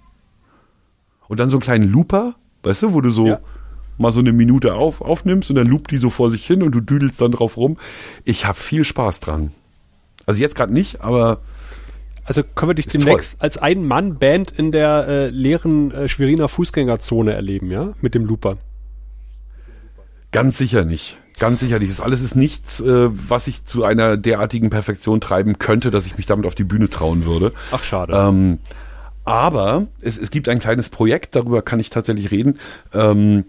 Und dann so einen kleinen Looper, weißt du, wo du so Ja. Mal so eine Minute auf, aufnimmst und dann loopt die so vor sich hin und du düdelst dann drauf rum. Ich habe viel Spaß dran. Also jetzt gerade nicht, aber Also können wir dich demnächst als Ein-Mann-Band in der äh, leeren äh, Schweriner Fußgängerzone erleben, ja? Mit dem Looper. Ganz sicher nicht. Ganz sicher nicht. Das alles ist nichts, äh, was ich zu einer derartigen Perfektion treiben könnte, dass ich mich damit auf die Bühne trauen würde. Ach, schade. Ähm, aber es, es gibt ein kleines Projekt, darüber kann ich tatsächlich reden. Ähm,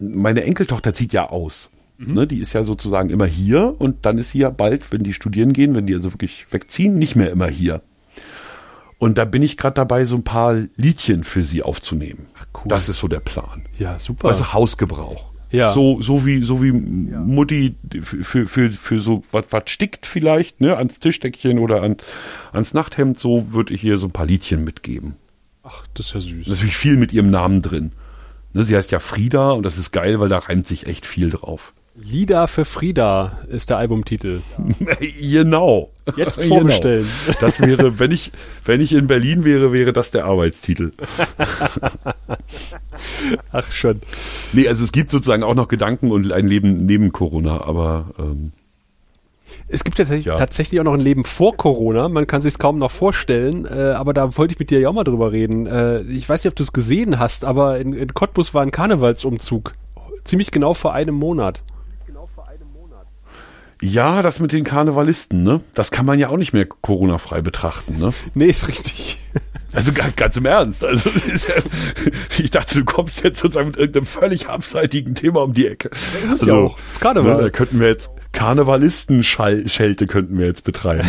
meine Enkeltochter zieht ja aus. Ne, die ist ja sozusagen immer hier und dann ist sie ja bald, wenn die studieren gehen, wenn die also wirklich wegziehen, nicht mehr immer hier. Und da bin ich gerade dabei, so ein paar Liedchen für sie aufzunehmen. cool. Das ist so der Plan. ja, super. Also Hausgebrauch. Ja. So, so wie, so wie Mutti für, für, für, für so was, was stickt vielleicht, ne, ans Tischdeckchen oder an, ans Nachthemd, so würde ich ihr so ein paar Liedchen mitgeben. Ach, das ist ja süß. Natürlich viel mit ihrem Namen drin. Ne, sie heißt ja Frieda und das ist geil, weil da reimt sich echt viel drauf. Lieder für Frieda ist der Albumtitel. genau. Jetzt vorbestellen. Genau. Das wäre, wenn ich, wenn ich in Berlin wäre, wäre das der Arbeitstitel. Ach, schon. Nee, also es gibt sozusagen auch noch Gedanken und ein Leben neben Corona, aber ähm, Es gibt tatsächlich, Ja. tatsächlich auch noch ein Leben vor Corona. Man kann sich kaum noch vorstellen. Äh, aber da wollte ich mit dir ja auch mal drüber reden. Äh, ich weiß nicht, ob du es gesehen hast, aber in, in Cottbus war ein Karnevalsumzug. Ziemlich genau vor einem Monat. Ja, das mit den Karnevalisten, ne? Das kann man ja auch nicht mehr Corona-frei betrachten, ne? Nee, ist richtig. Also ga- ganz im Ernst. Also ich dachte, du kommst jetzt sozusagen mit irgendeinem völlig abseitigen Thema um die Ecke. ist es ja auch. Das ist Karneval. Ne, da könnten wir jetzt Karnevalisten-Schelte könnten wir jetzt betreiben.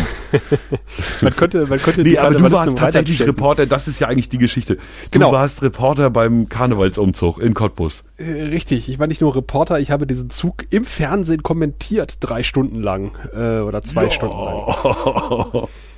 Man könnte, man könnte Nee, aber du warst tatsächlich Reporter, das ist ja eigentlich die Geschichte. Du Genau. warst Reporter beim Karnevalsumzug in Cottbus. Äh, Richtig, ich war nicht nur Reporter, ich habe diesen Zug im Fernsehen kommentiert, drei Stunden lang äh, oder zwei Stunden lang.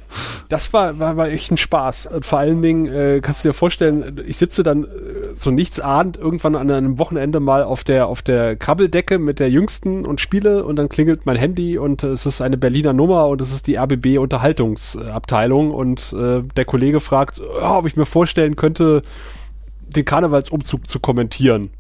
Das war, war, war echt ein Spaß. Und vor allen Dingen äh, kannst du dir vorstellen, ich sitze dann äh, so nichtsahnd irgendwann an einem Wochenende mal auf der auf der Krabbeldecke mit der Jüngsten und spiele und dann klingelt mein Handy und äh, es ist eine Berliner Nummer und es ist die RBB Unterhaltungsabteilung und äh, der Kollege fragt, oh, ob ich mir vorstellen könnte, den Karnevalsumzug zu kommentieren.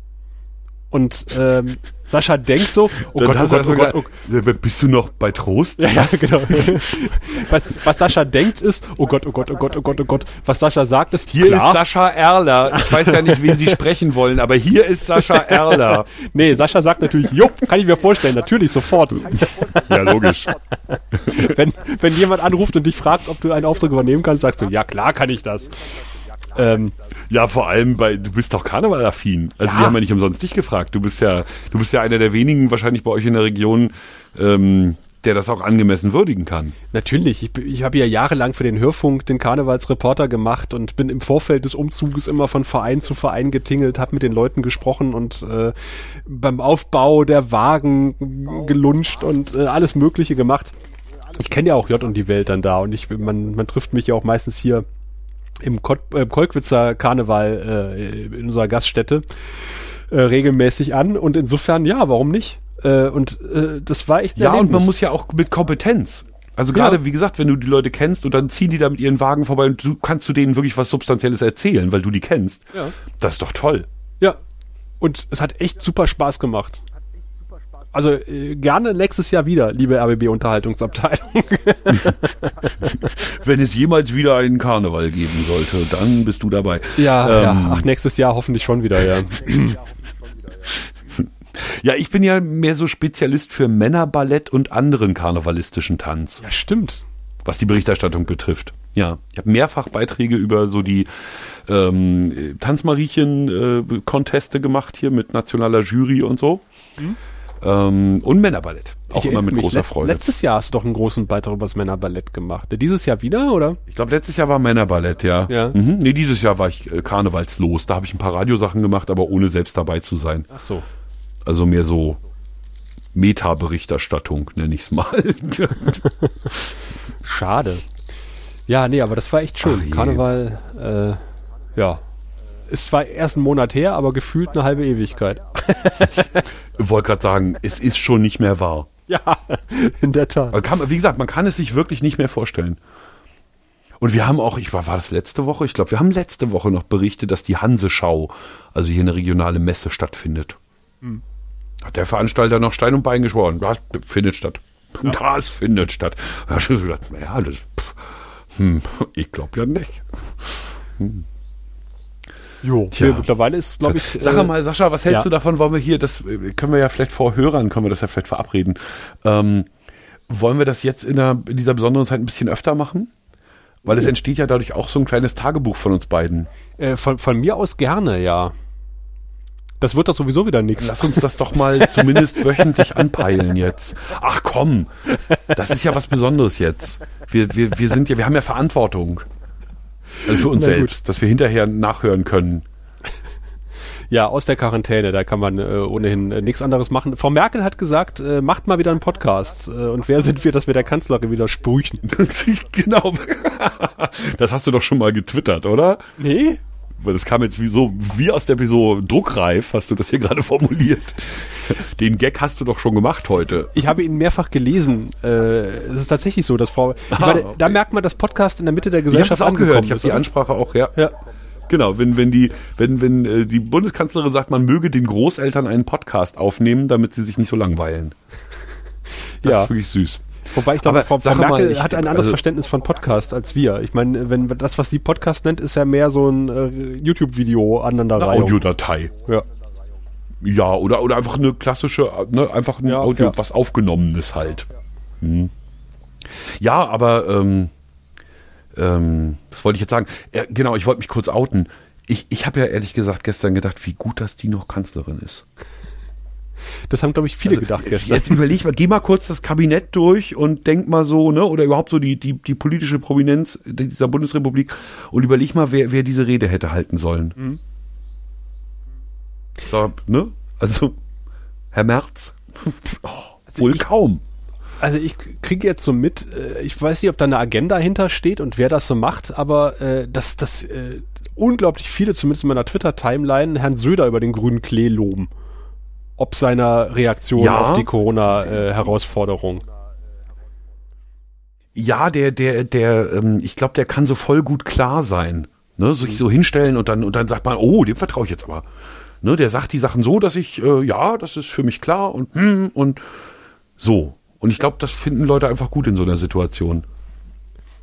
Und ähm, Sascha denkt so, oh Dann Gott, oh Gott, oh Gott, oh Gott. Bist du noch bei Trost? Ja, ja genau. was, was Sascha denkt ist, oh Gott, oh Gott, oh Gott, oh Gott, oh Gott. Was Sascha sagt ist, hier klar. ist Sascha Erler. Ich weiß ja nicht, wen Sie sprechen wollen, aber hier ist Sascha Erler. nee, Sascha sagt natürlich, jo, kann ich mir vorstellen, natürlich, sofort. ja, logisch. wenn, wenn jemand anruft und dich fragt, ob du einen Auftrag übernehmen kannst, sagst du, ja, klar kann ich das. Ähm, ja, vor allem bei, du bist doch Karnevalaffin. Also ja. die haben ja nicht umsonst dich gefragt. Du bist ja, du bist ja einer der wenigen wahrscheinlich bei euch in der Region, ähm, der das auch angemessen würdigen kann. Natürlich. Ich, ich habe ja jahrelang für den Hörfunk den Karnevalsreporter gemacht und bin im Vorfeld des Umzuges immer von Verein zu Verein getingelt, habe mit den Leuten gesprochen und äh, beim Aufbau der Wagen gelunscht und äh, alles Mögliche gemacht. Ich kenne ja auch J und die Welt dann da und ich, man, man trifft mich ja auch meistens hier im äh, Kolkwitzer Karneval äh, in unserer Gaststätte äh, regelmäßig an und insofern ja, warum nicht? Äh, und äh, das war echt Ja, und man muss ja auch mit Kompetenz. Also gerade, ja. wie gesagt, wenn du die Leute kennst und dann ziehen die da mit ihren Wagen vorbei und du kannst zu denen wirklich was Substanzielles erzählen, weil du die kennst. Ja. Das ist doch toll. Ja. Und es hat echt super Spaß gemacht. Also äh, gerne nächstes Jahr wieder, liebe RBB-Unterhaltungsabteilung. Wenn es jemals wieder einen Karneval geben sollte, dann bist du dabei. Ja, ähm, ja. ach, nächstes Jahr hoffentlich schon wieder, ja. Ja, ich bin ja mehr so Spezialist für Männerballett und anderen karnevalistischen Tanz. Ja, stimmt. Was die Berichterstattung betrifft. Ja, ich habe mehrfach Beiträge über so die ähm, Tanzmariechen-Conteste äh, gemacht hier mit nationaler Jury und so. Mhm. Ähm, und Männerballett. Auch ich immer mit großer letzt, Freude. Letztes Jahr hast du doch einen großen Beitrag über das Männerballett gemacht. Dieses Jahr wieder, oder? Ich glaube, letztes Jahr war Männerballett, ja. ja. Mhm. Nee, dieses Jahr war ich äh, karnevalslos. Da habe ich ein paar Radiosachen gemacht, aber ohne selbst dabei zu sein. Ach so. Also mehr so Meta-Berichterstattung, nenne ich es mal. Schade. Ja, nee, aber das war echt schön. Ach, Karneval, äh, ja, ist zwar erst ein Monat her, aber gefühlt eine halbe Ewigkeit. ich wollte gerade sagen, es ist schon nicht mehr wahr. Ja, in der Tat. Kann, wie gesagt, man kann es sich wirklich nicht mehr vorstellen. Und wir haben auch, ich war, war das letzte Woche? Ich glaube, wir haben letzte Woche noch berichtet, dass die Hanseschau, also hier eine regionale Messe stattfindet. Hm. Hat der Veranstalter noch Stein und Bein geschworen. Das findet statt. Ja. Das findet statt. Da habe ich gedacht, naja, das, pff, hm, ich glaube ja nicht. Hm. Jo, Tja. mittlerweile ist, glaube ich. Sag äh, mal, Sascha, was hältst ja. du davon? Wollen wir hier, das können wir ja vielleicht vor Hörern, können wir das ja vielleicht verabreden. Ähm, wollen wir das jetzt in, der, in dieser besonderen Zeit ein bisschen öfter machen? Weil es entsteht ja dadurch auch so ein kleines Tagebuch von uns beiden. Äh, von, von mir aus gerne, ja. Das wird doch sowieso wieder nichts. Lass uns das doch mal zumindest wöchentlich anpeilen jetzt. Ach komm, das ist ja was Besonderes jetzt. Wir, wir, wir sind ja, wir haben ja Verantwortung. Also für uns selbst, dass wir hinterher nachhören können. Ja, aus der Quarantäne, da kann man äh, ohnehin äh, nichts anderes machen. Frau Merkel hat gesagt, äh, macht mal wieder einen Podcast. Äh, und wer sind wir, dass wir der Kanzlerin wieder sprüchen? genau. Das hast du doch schon mal getwittert, oder? Nee. Weil das kam jetzt wie so, wie aus der Episode druckreif, hast du das hier gerade formuliert. Den Gag hast du doch schon gemacht heute. Ich habe ihn mehrfach gelesen. Äh, es ist tatsächlich so, dass Frau, ah, meine, okay. da merkt man, dass Podcast in der Mitte der Gesellschaft ich auch gehört. Ich habe die Ansprache auch, ja. ja. Genau, wenn, wenn die, wenn, wenn äh, die Bundeskanzlerin sagt, man möge den Großeltern einen Podcast aufnehmen, damit sie sich nicht so langweilen. Das ja. ist wirklich süß. Wobei ich glaube, Frau, Frau Merkel mal, hat ein anderes also, Verständnis von Podcast als wir. Ich meine, wenn das, was sie Podcast nennt, ist ja mehr so ein äh, YouTube-Video aneinanderreihung. Audiodatei. Ja. Ja, oder, oder einfach eine klassische, ne, einfach ein ja, Audio, ja. was aufgenommenes halt. Hm. Ja, aber ähm, ähm, was wollte ich jetzt sagen? Äh, genau, ich wollte mich kurz outen. Ich, ich habe ja ehrlich gesagt gestern gedacht, wie gut, dass die noch Kanzlerin ist. Das haben, glaube ich, viele also, gedacht gestern. Jetzt überleg mal, geh mal kurz das Kabinett durch und denk mal so, ne, oder überhaupt so die, die, die politische Prominenz dieser Bundesrepublik und überleg mal, wer, wer diese Rede hätte halten sollen. Mhm. So, ne? Also, Herr Merz? Oh, also wohl ich, kaum. Also ich kriege jetzt so mit, äh, ich weiß nicht, ob da eine Agenda hintersteht und wer das so macht, aber äh, dass, dass äh, unglaublich viele, zumindest in meiner Twitter-Timeline, Herrn Söder über den grünen Klee loben. Ob seiner Reaktion Ja. auf die Corona-Herausforderung. Ja, der, der, der, ähm, ich glaube, der kann so voll gut klar sein. Ne, sich so hinstellen und dann, und dann sagt man, oh, dem vertraue ich jetzt aber. Ne, der sagt die Sachen so, dass ich, äh, ja, das ist für mich klar und, hm, und so. Und ich glaube, das finden Leute einfach gut in so einer Situation.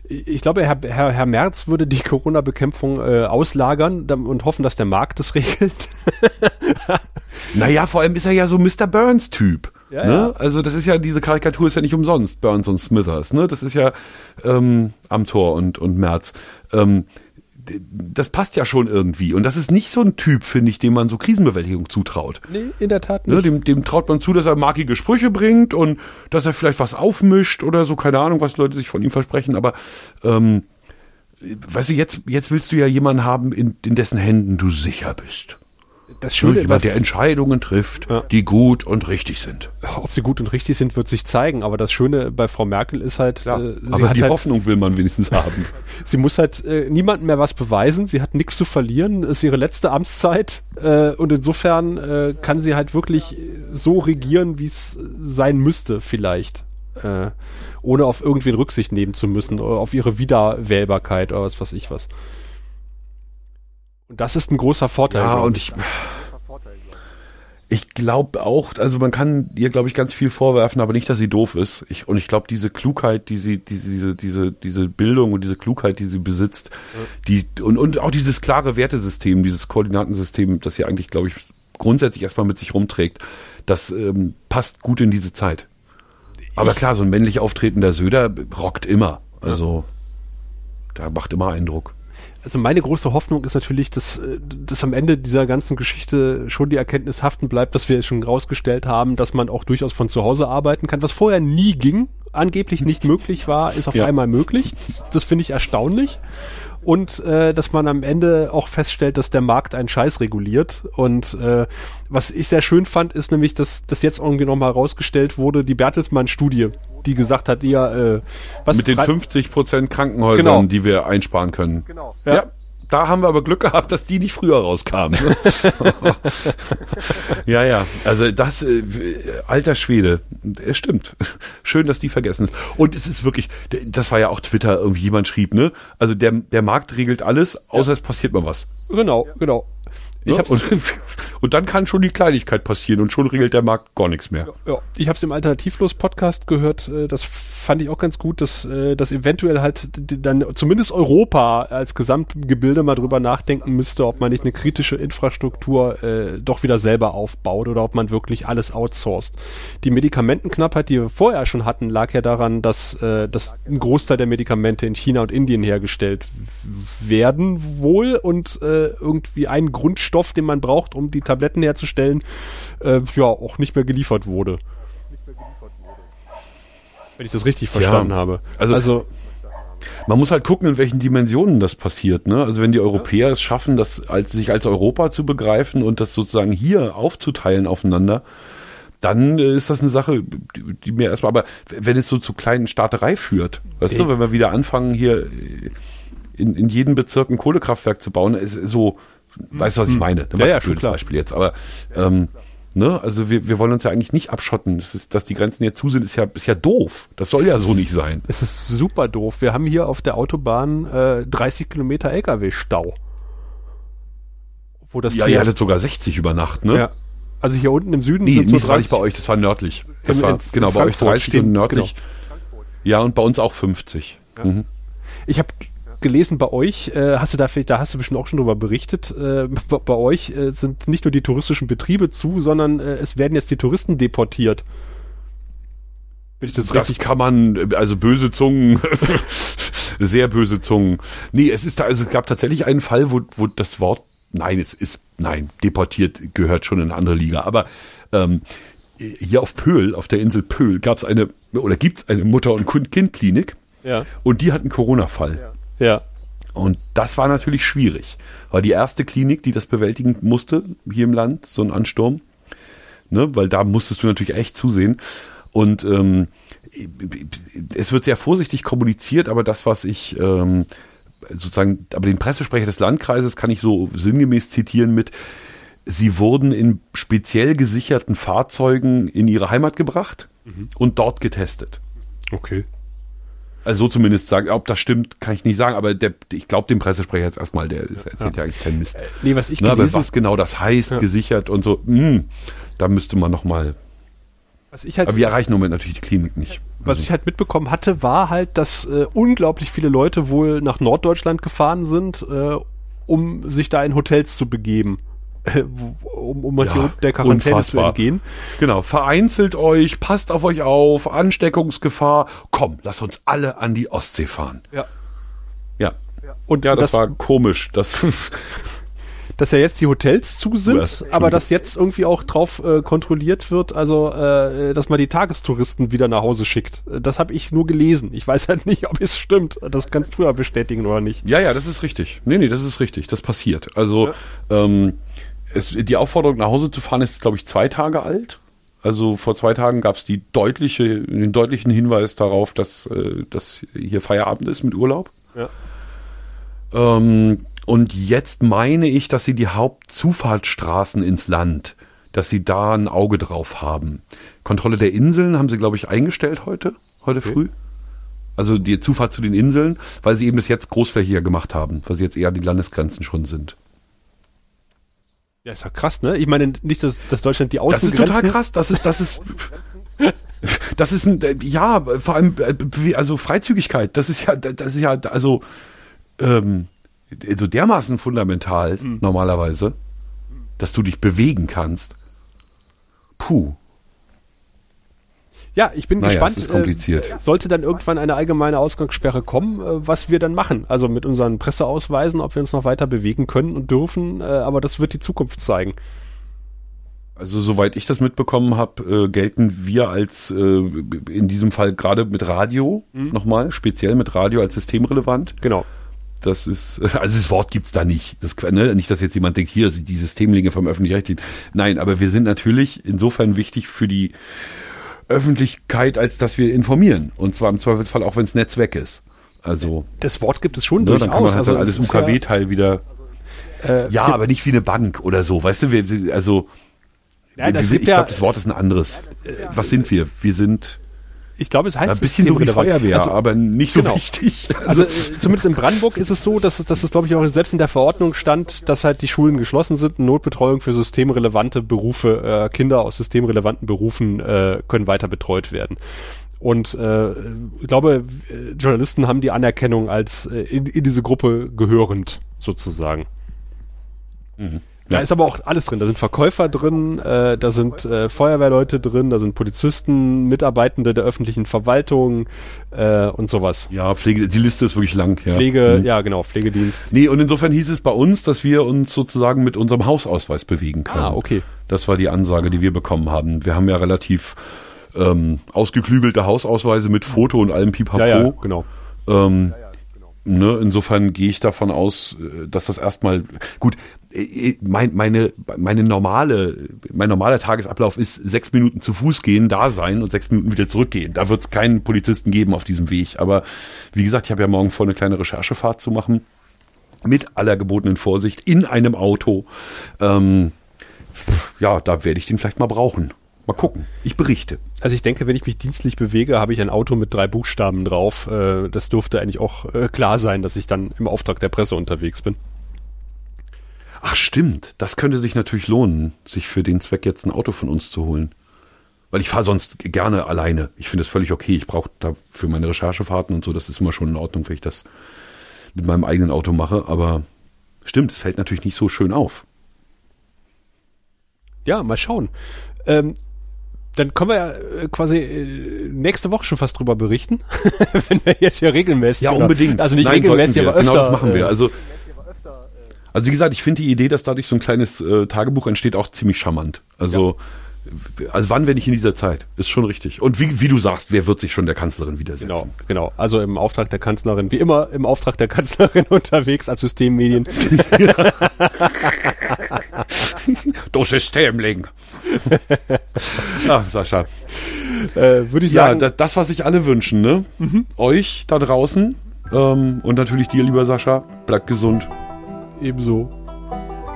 Ich glaube, Herr, Herr, Herr Merz würde die Corona-Bekämpfung äh, auslagern und hoffen, dass der Markt das regelt. Naja, vor allem ist er ja so Mr. Burns-Typ. Ja, ne? ja. Also das ist ja, diese Karikatur ist ja nicht umsonst, Burns und Smithers, ne? Das ist ja ähm, Amtor und, und Merz. Ähm, das passt ja schon irgendwie. Und das ist nicht so ein Typ, finde ich, dem man so Krisenbewältigung zutraut. nee, in der Tat Ne, nicht. dem, dem traut man zu, dass er markige Sprüche bringt und dass er vielleicht was aufmischt oder so, keine Ahnung, was Leute sich von ihm versprechen, aber ähm, weißt du, jetzt, jetzt willst du ja jemanden haben, in, in dessen Händen du sicher bist. Das Ne? Schöne, Jemand, der Entscheidungen trifft, Ja. die gut und richtig sind. ob sie gut und richtig sind, wird sich zeigen. Aber das Schöne bei Frau Merkel ist halt, äh, sie aber hat die halt, Hoffnung will man wenigstens haben. sie muss halt äh, niemandem mehr was beweisen. Sie hat nichts zu verlieren. Ist ihre letzte Amtszeit äh, und insofern äh, kann sie halt wirklich so regieren, wie es sein müsste, vielleicht. Äh, ohne auf irgendwen Rücksicht nehmen zu müssen oder auf ihre Wiederwählbarkeit oder was weiß ich was. Und das ist ein großer Vorteil. Ja, und ich, ich glaube auch, also man kann ihr, glaube ich, ganz viel vorwerfen, aber nicht, dass sie doof ist. Ich, und ich glaube, diese Klugheit, die sie, die, diese, diese, diese Bildung und diese Klugheit, die sie besitzt, die, und, und auch dieses klare Wertesystem, dieses Koordinatensystem, das sie eigentlich, glaube ich, grundsätzlich erstmal mit sich rumträgt, das ähm, passt gut in diese Zeit. Aber klar, so ein männlich auftretender Söder rockt immer. Also, der macht immer Eindruck. Also meine große Hoffnung ist natürlich, dass, äh, dass am Ende dieser ganzen Geschichte schon die Erkenntnis haften bleibt, dass wir schon rausgestellt haben, dass man auch durchaus von zu Hause arbeiten kann, was vorher nie ging, angeblich nicht möglich war, ist auf Ja. einmal möglich. Das finde ich erstaunlich. Und äh, dass man am Ende auch feststellt, dass der Markt einen Scheiß reguliert. Und äh, was ich sehr schön fand, ist nämlich, dass das jetzt irgendwie nochmal rausgestellt wurde, die Bertelsmann-Studie, die gesagt hat, ja, äh, was Mit den drei- 50 Prozent Krankenhäusern, Genau. die wir einsparen können. Genau. Ja. Ja. Da haben wir aber Glück gehabt, dass die nicht früher rauskamen. ja, ja. Also das, äh, alter Schwede. Es stimmt. Schön, dass die vergessen ist. Und es ist wirklich, das war ja auch Twitter, irgendwie jemand schrieb, ne? Also der, der Markt regelt alles, außer es passiert mal was. Genau, genau. Ich hab's, und, und dann kann schon die Kleinigkeit passieren und schon regelt der Markt gar nichts mehr. Ja, ich habe es im Alternativlos-Podcast gehört. äh, Das fand ich auch ganz gut, dass, äh, dass eventuell halt dann zumindest Europa als Gesamtgebilde mal drüber nachdenken müsste, ob man nicht eine kritische Infrastruktur äh, doch wieder selber aufbaut oder ob man wirklich alles outsourced. Die Medikamentenknappheit, die wir vorher schon hatten, lag ja daran, dass, äh, dass ein Großteil der Medikamente in China und Indien hergestellt werden wohl und äh, irgendwie ein Grundstoff, den man braucht, um die Tabletten herzustellen, äh, ja auch nicht mehr geliefert wurde. Wenn ich das richtig verstanden habe. also- also Man muss halt gucken, in welchen Dimensionen das passiert. Ne? Also wenn die Europäer es schaffen, das als, sich als Europa zu begreifen und das sozusagen hier aufzuteilen aufeinander, dann äh, ist das eine Sache, die, die mir erstmal, aber wenn es so zu kleinen Staaterei führt, weißt du, Ey. wenn wir wieder anfangen, hier äh, in, in jedem Bezirk ein Kohlekraftwerk zu bauen, ist so, weißt du, was ich meine? Ja, ja, Ein schon blödes klar. Beispiel jetzt, aber ähm, ne, also wir, wir wollen uns ja eigentlich nicht abschotten. Das ist, dass die Grenzen jetzt zu sind, ist ja, ist ja doof. Das soll ja so nicht sein. es ist super doof. Wir haben hier auf der Autobahn äh, 30 Kilometer LKW-Stau. Wo das Ja, ihr hattet sogar 60 über Nacht, ne? ja. Also hier unten im Süden Nee, sind so das war nicht 30 bei euch, das war nördlich. Das In- war, in genau, bei euch Frankfurt 30 stehen- und nördlich. Ja, und bei uns auch 50. Mhm. Ich habe gelesen bei euch, äh, hast du da vielleicht, da hast du bestimmt auch schon drüber berichtet, äh, bei, bei euch äh, sind nicht nur die touristischen Betriebe zu, sondern äh, es werden jetzt die Touristen deportiert. Bin ich das, Das richtig? kann man, also böse Zungen, sehr böse Zungen. Nee, es ist da, also es gab tatsächlich einen Fall, wo, wo das Wort, nein, es ist, nein, deportiert gehört schon in eine andere Liga, aber ähm, hier auf Pöhl, auf der Insel Pöhl, gab es eine, oder gibt es eine Mutter- und Kind-Klinik Ja. und die hat einen Corona-Fall. Ja. Und das war natürlich schwierig. War die erste Klinik, die das bewältigen musste hier im Land, so ein Ansturm. Ne, weil da musstest du natürlich echt zusehen. Und ähm, es wird sehr vorsichtig kommuniziert, aber das, was ich ähm, sozusagen, aber den Pressesprecher des Landkreises kann ich so sinngemäß zitieren mit, sie wurden in speziell gesicherten Fahrzeugen in ihre Heimat gebracht mhm. und dort getestet. Okay. Also so zumindest sagen, ob das stimmt, kann ich nicht sagen, aber der, ich glaube dem Pressesprecher jetzt erstmal, der erzählt ja, ja eigentlich keinen Mist. Äh, nee, was ich ne, aber was genau das heißt, ja. gesichert und so, mh, hm, da müsste man nochmal. Was ich halt, aber wir erreichen im Moment natürlich die Klinik nicht. Was also. ich halt mitbekommen hatte, war halt, dass äh, unglaublich viele Leute wohl nach Norddeutschland gefahren sind, äh, um sich da in Hotels zu begeben. Um, um ja, der Quarantäne unfassbar. zu entgehen. Genau, vereinzelt euch, passt auf euch auf, Ansteckungsgefahr. Komm, lass uns alle an die Ostsee fahren. Ja. Ja. Und ja, das, das war komisch. Das dass ja jetzt die Hotels zu sind, aber dass jetzt irgendwie auch drauf äh, kontrolliert wird, also äh, dass man die Tagestouristen wieder nach Hause schickt. Das habe ich nur gelesen. Ich weiß halt nicht, ob es stimmt. Das kannst du ja bestätigen oder nicht. Ja, ja, das ist richtig. Nee, nee, das ist richtig. Das passiert. Also ja. ähm, es, die Aufforderung nach Hause zu fahren ist, glaube ich, zwei Tage alt. Also vor zwei Tagen gab es die deutliche, den deutlichen Hinweis darauf, dass, äh, dass hier Feierabend ist mit Urlaub. Ja. Ähm, und jetzt meine ich, dass sie die Hauptzufahrtsstraßen ins Land, dass sie da ein Auge drauf haben. Kontrolle der Inseln haben sie, glaube ich, eingestellt heute, heute okay. früh. Also die Zufahrt zu den Inseln, weil sie eben bis jetzt großflächiger gemacht haben, weil sie jetzt eher die Landesgrenzen schon sind. Ja, ist ja krass, ne? Ich meine nicht, dass, dass Deutschland die Außengrenzen... Das ist total krass. Das ist, das ist... Das ist ein, ja, vor allem, äh, also Freizügigkeit, das ist ja, das ist ja, also, ähm, so dermaßen fundamental, mhm. normalerweise, dass du dich bewegen kannst. Puh. Ja, ich bin naja, gespannt. Es ist kompliziert. Äh, sollte dann irgendwann eine allgemeine Ausgangssperre kommen, äh, was wir dann machen. Also mit unseren Presseausweisen, ob wir uns noch weiter bewegen können und dürfen. Äh, aber das wird die Zukunft zeigen. Also soweit ich das mitbekommen habe, äh, gelten wir als äh, in diesem Fall gerade mit Radio mhm. nochmal, speziell mit Radio als systemrelevant. Genau. Das ist, also das Wort gibt's da nicht. Das, ne, nicht, dass jetzt jemand denkt, hier sind die Systemlinge vom öffentlich-rechtlichen. Nein, aber wir sind natürlich insofern wichtig für die Öffentlichkeit, als dass wir informieren. Und zwar im Zweifelsfall auch, wenn das Netz weg ist. Also. Das Wort gibt es schon ne, durchaus. Dann kann man halt also alles UKW-Teil ja, wieder. Äh, ja, aber nicht wie eine Bank oder so. Weißt du, wir, also. Ja, wir, ich glaube, das Wort ist ein anderes. Was sind wir? Wir sind ich glaube, es heißt ein bisschen so wie Feuerwehr, also, aber nicht so genau. wichtig. Also, also zumindest in Brandenburg ist es so, dass es, dass es glaube ich auch selbst in der Verordnung stand, dass halt die Schulen geschlossen sind, Notbetreuung für systemrelevante Berufe, äh, Kinder aus systemrelevanten Berufen äh, können weiter betreut werden. Und äh, ich glaube, Journalisten haben die Anerkennung als äh, in, in diese Gruppe gehörend sozusagen. Mhm. Da ist aber auch alles drin. Da sind Verkäufer drin, äh, da sind äh, Feuerwehrleute drin, da sind Polizisten, Mitarbeitende der öffentlichen Verwaltung äh, und sowas. Ja, Pflege, die Liste ist wirklich lang. Ja. Pflege, mhm. ja genau, Pflegedienst. Nee, und insofern hieß es bei uns, dass wir uns sozusagen mit unserem Hausausweis bewegen können. Ah, okay. Das war die Ansage, die wir bekommen haben. Wir haben ja relativ ähm, ausgeklügelte Hausausweise mit Foto und allem Pipapo. Ja, ja, genau. Ähm, Ne, insofern gehe ich davon aus, äh, dass das erstmal gut. Äh, äh, mein, meine, meine normale, mein normaler Tagesablauf ist sechs Minuten zu Fuß gehen, da sein und sechs Minuten wieder zurückgehen. Da wird es keinen Polizisten geben auf diesem Weg. Aber wie gesagt, ich habe ja morgen vor, eine kleine Recherchefahrt zu machen mit aller gebotenen Vorsicht in einem Auto. Ähm, ja, da werde ich den vielleicht mal brauchen. Mal gucken. Ich berichte. Also ich denke, wenn ich mich dienstlich bewege, habe ich ein Auto mit drei Buchstaben drauf. Äh, das dürfte eigentlich auch klar sein, dass ich dann im Auftrag der Presse unterwegs bin. Ach stimmt, das könnte sich natürlich lohnen, sich für den Zweck jetzt ein Auto von uns zu holen. Weil ich fahre sonst gerne alleine. Ich finde das völlig okay. Ich brauche da für meine Recherchefahrten und so, das ist immer schon in Ordnung, wenn ich das mit meinem eigenen Auto mache. Aber stimmt, es fällt natürlich nicht so schön auf. Ja, mal schauen. Ähm, dann können wir ja äh, quasi äh, nächste Woche schon fast drüber berichten, wenn wir jetzt hier regelmäßig. Ja, unbedingt. Oder, also nicht Nein, regelmäßig, aber öfter. Genau, das machen wir. Äh, also, also wie gesagt, ich finde die Idee, dass dadurch so ein kleines äh, Tagebuch entsteht, auch ziemlich charmant. Also, ja. also wann, wenn nicht in dieser Zeit? Ist schon richtig. Und wie, wie du sagst, wer wird sich schon der Kanzlerin widersetzen? Genau, genau. Also im Auftrag der Kanzlerin, wie immer im Auftrag der Kanzlerin unterwegs als Systemmedien. du Systemling. ja, Sascha. äh, würde ich Ja, sagen, das, das, was sich alle wünschen, ne? Euch da draußen ähm, und natürlich dir, lieber Sascha, bleibt gesund. Ebenso.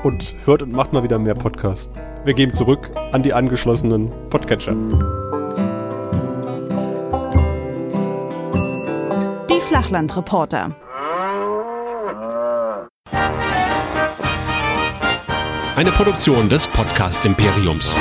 Und hört und macht mal wieder mehr Podcasts. Wir geben zurück an die angeschlossenen Podcatcher. Die Flachlandreporter. Eine Produktion des Podcast Imperiums.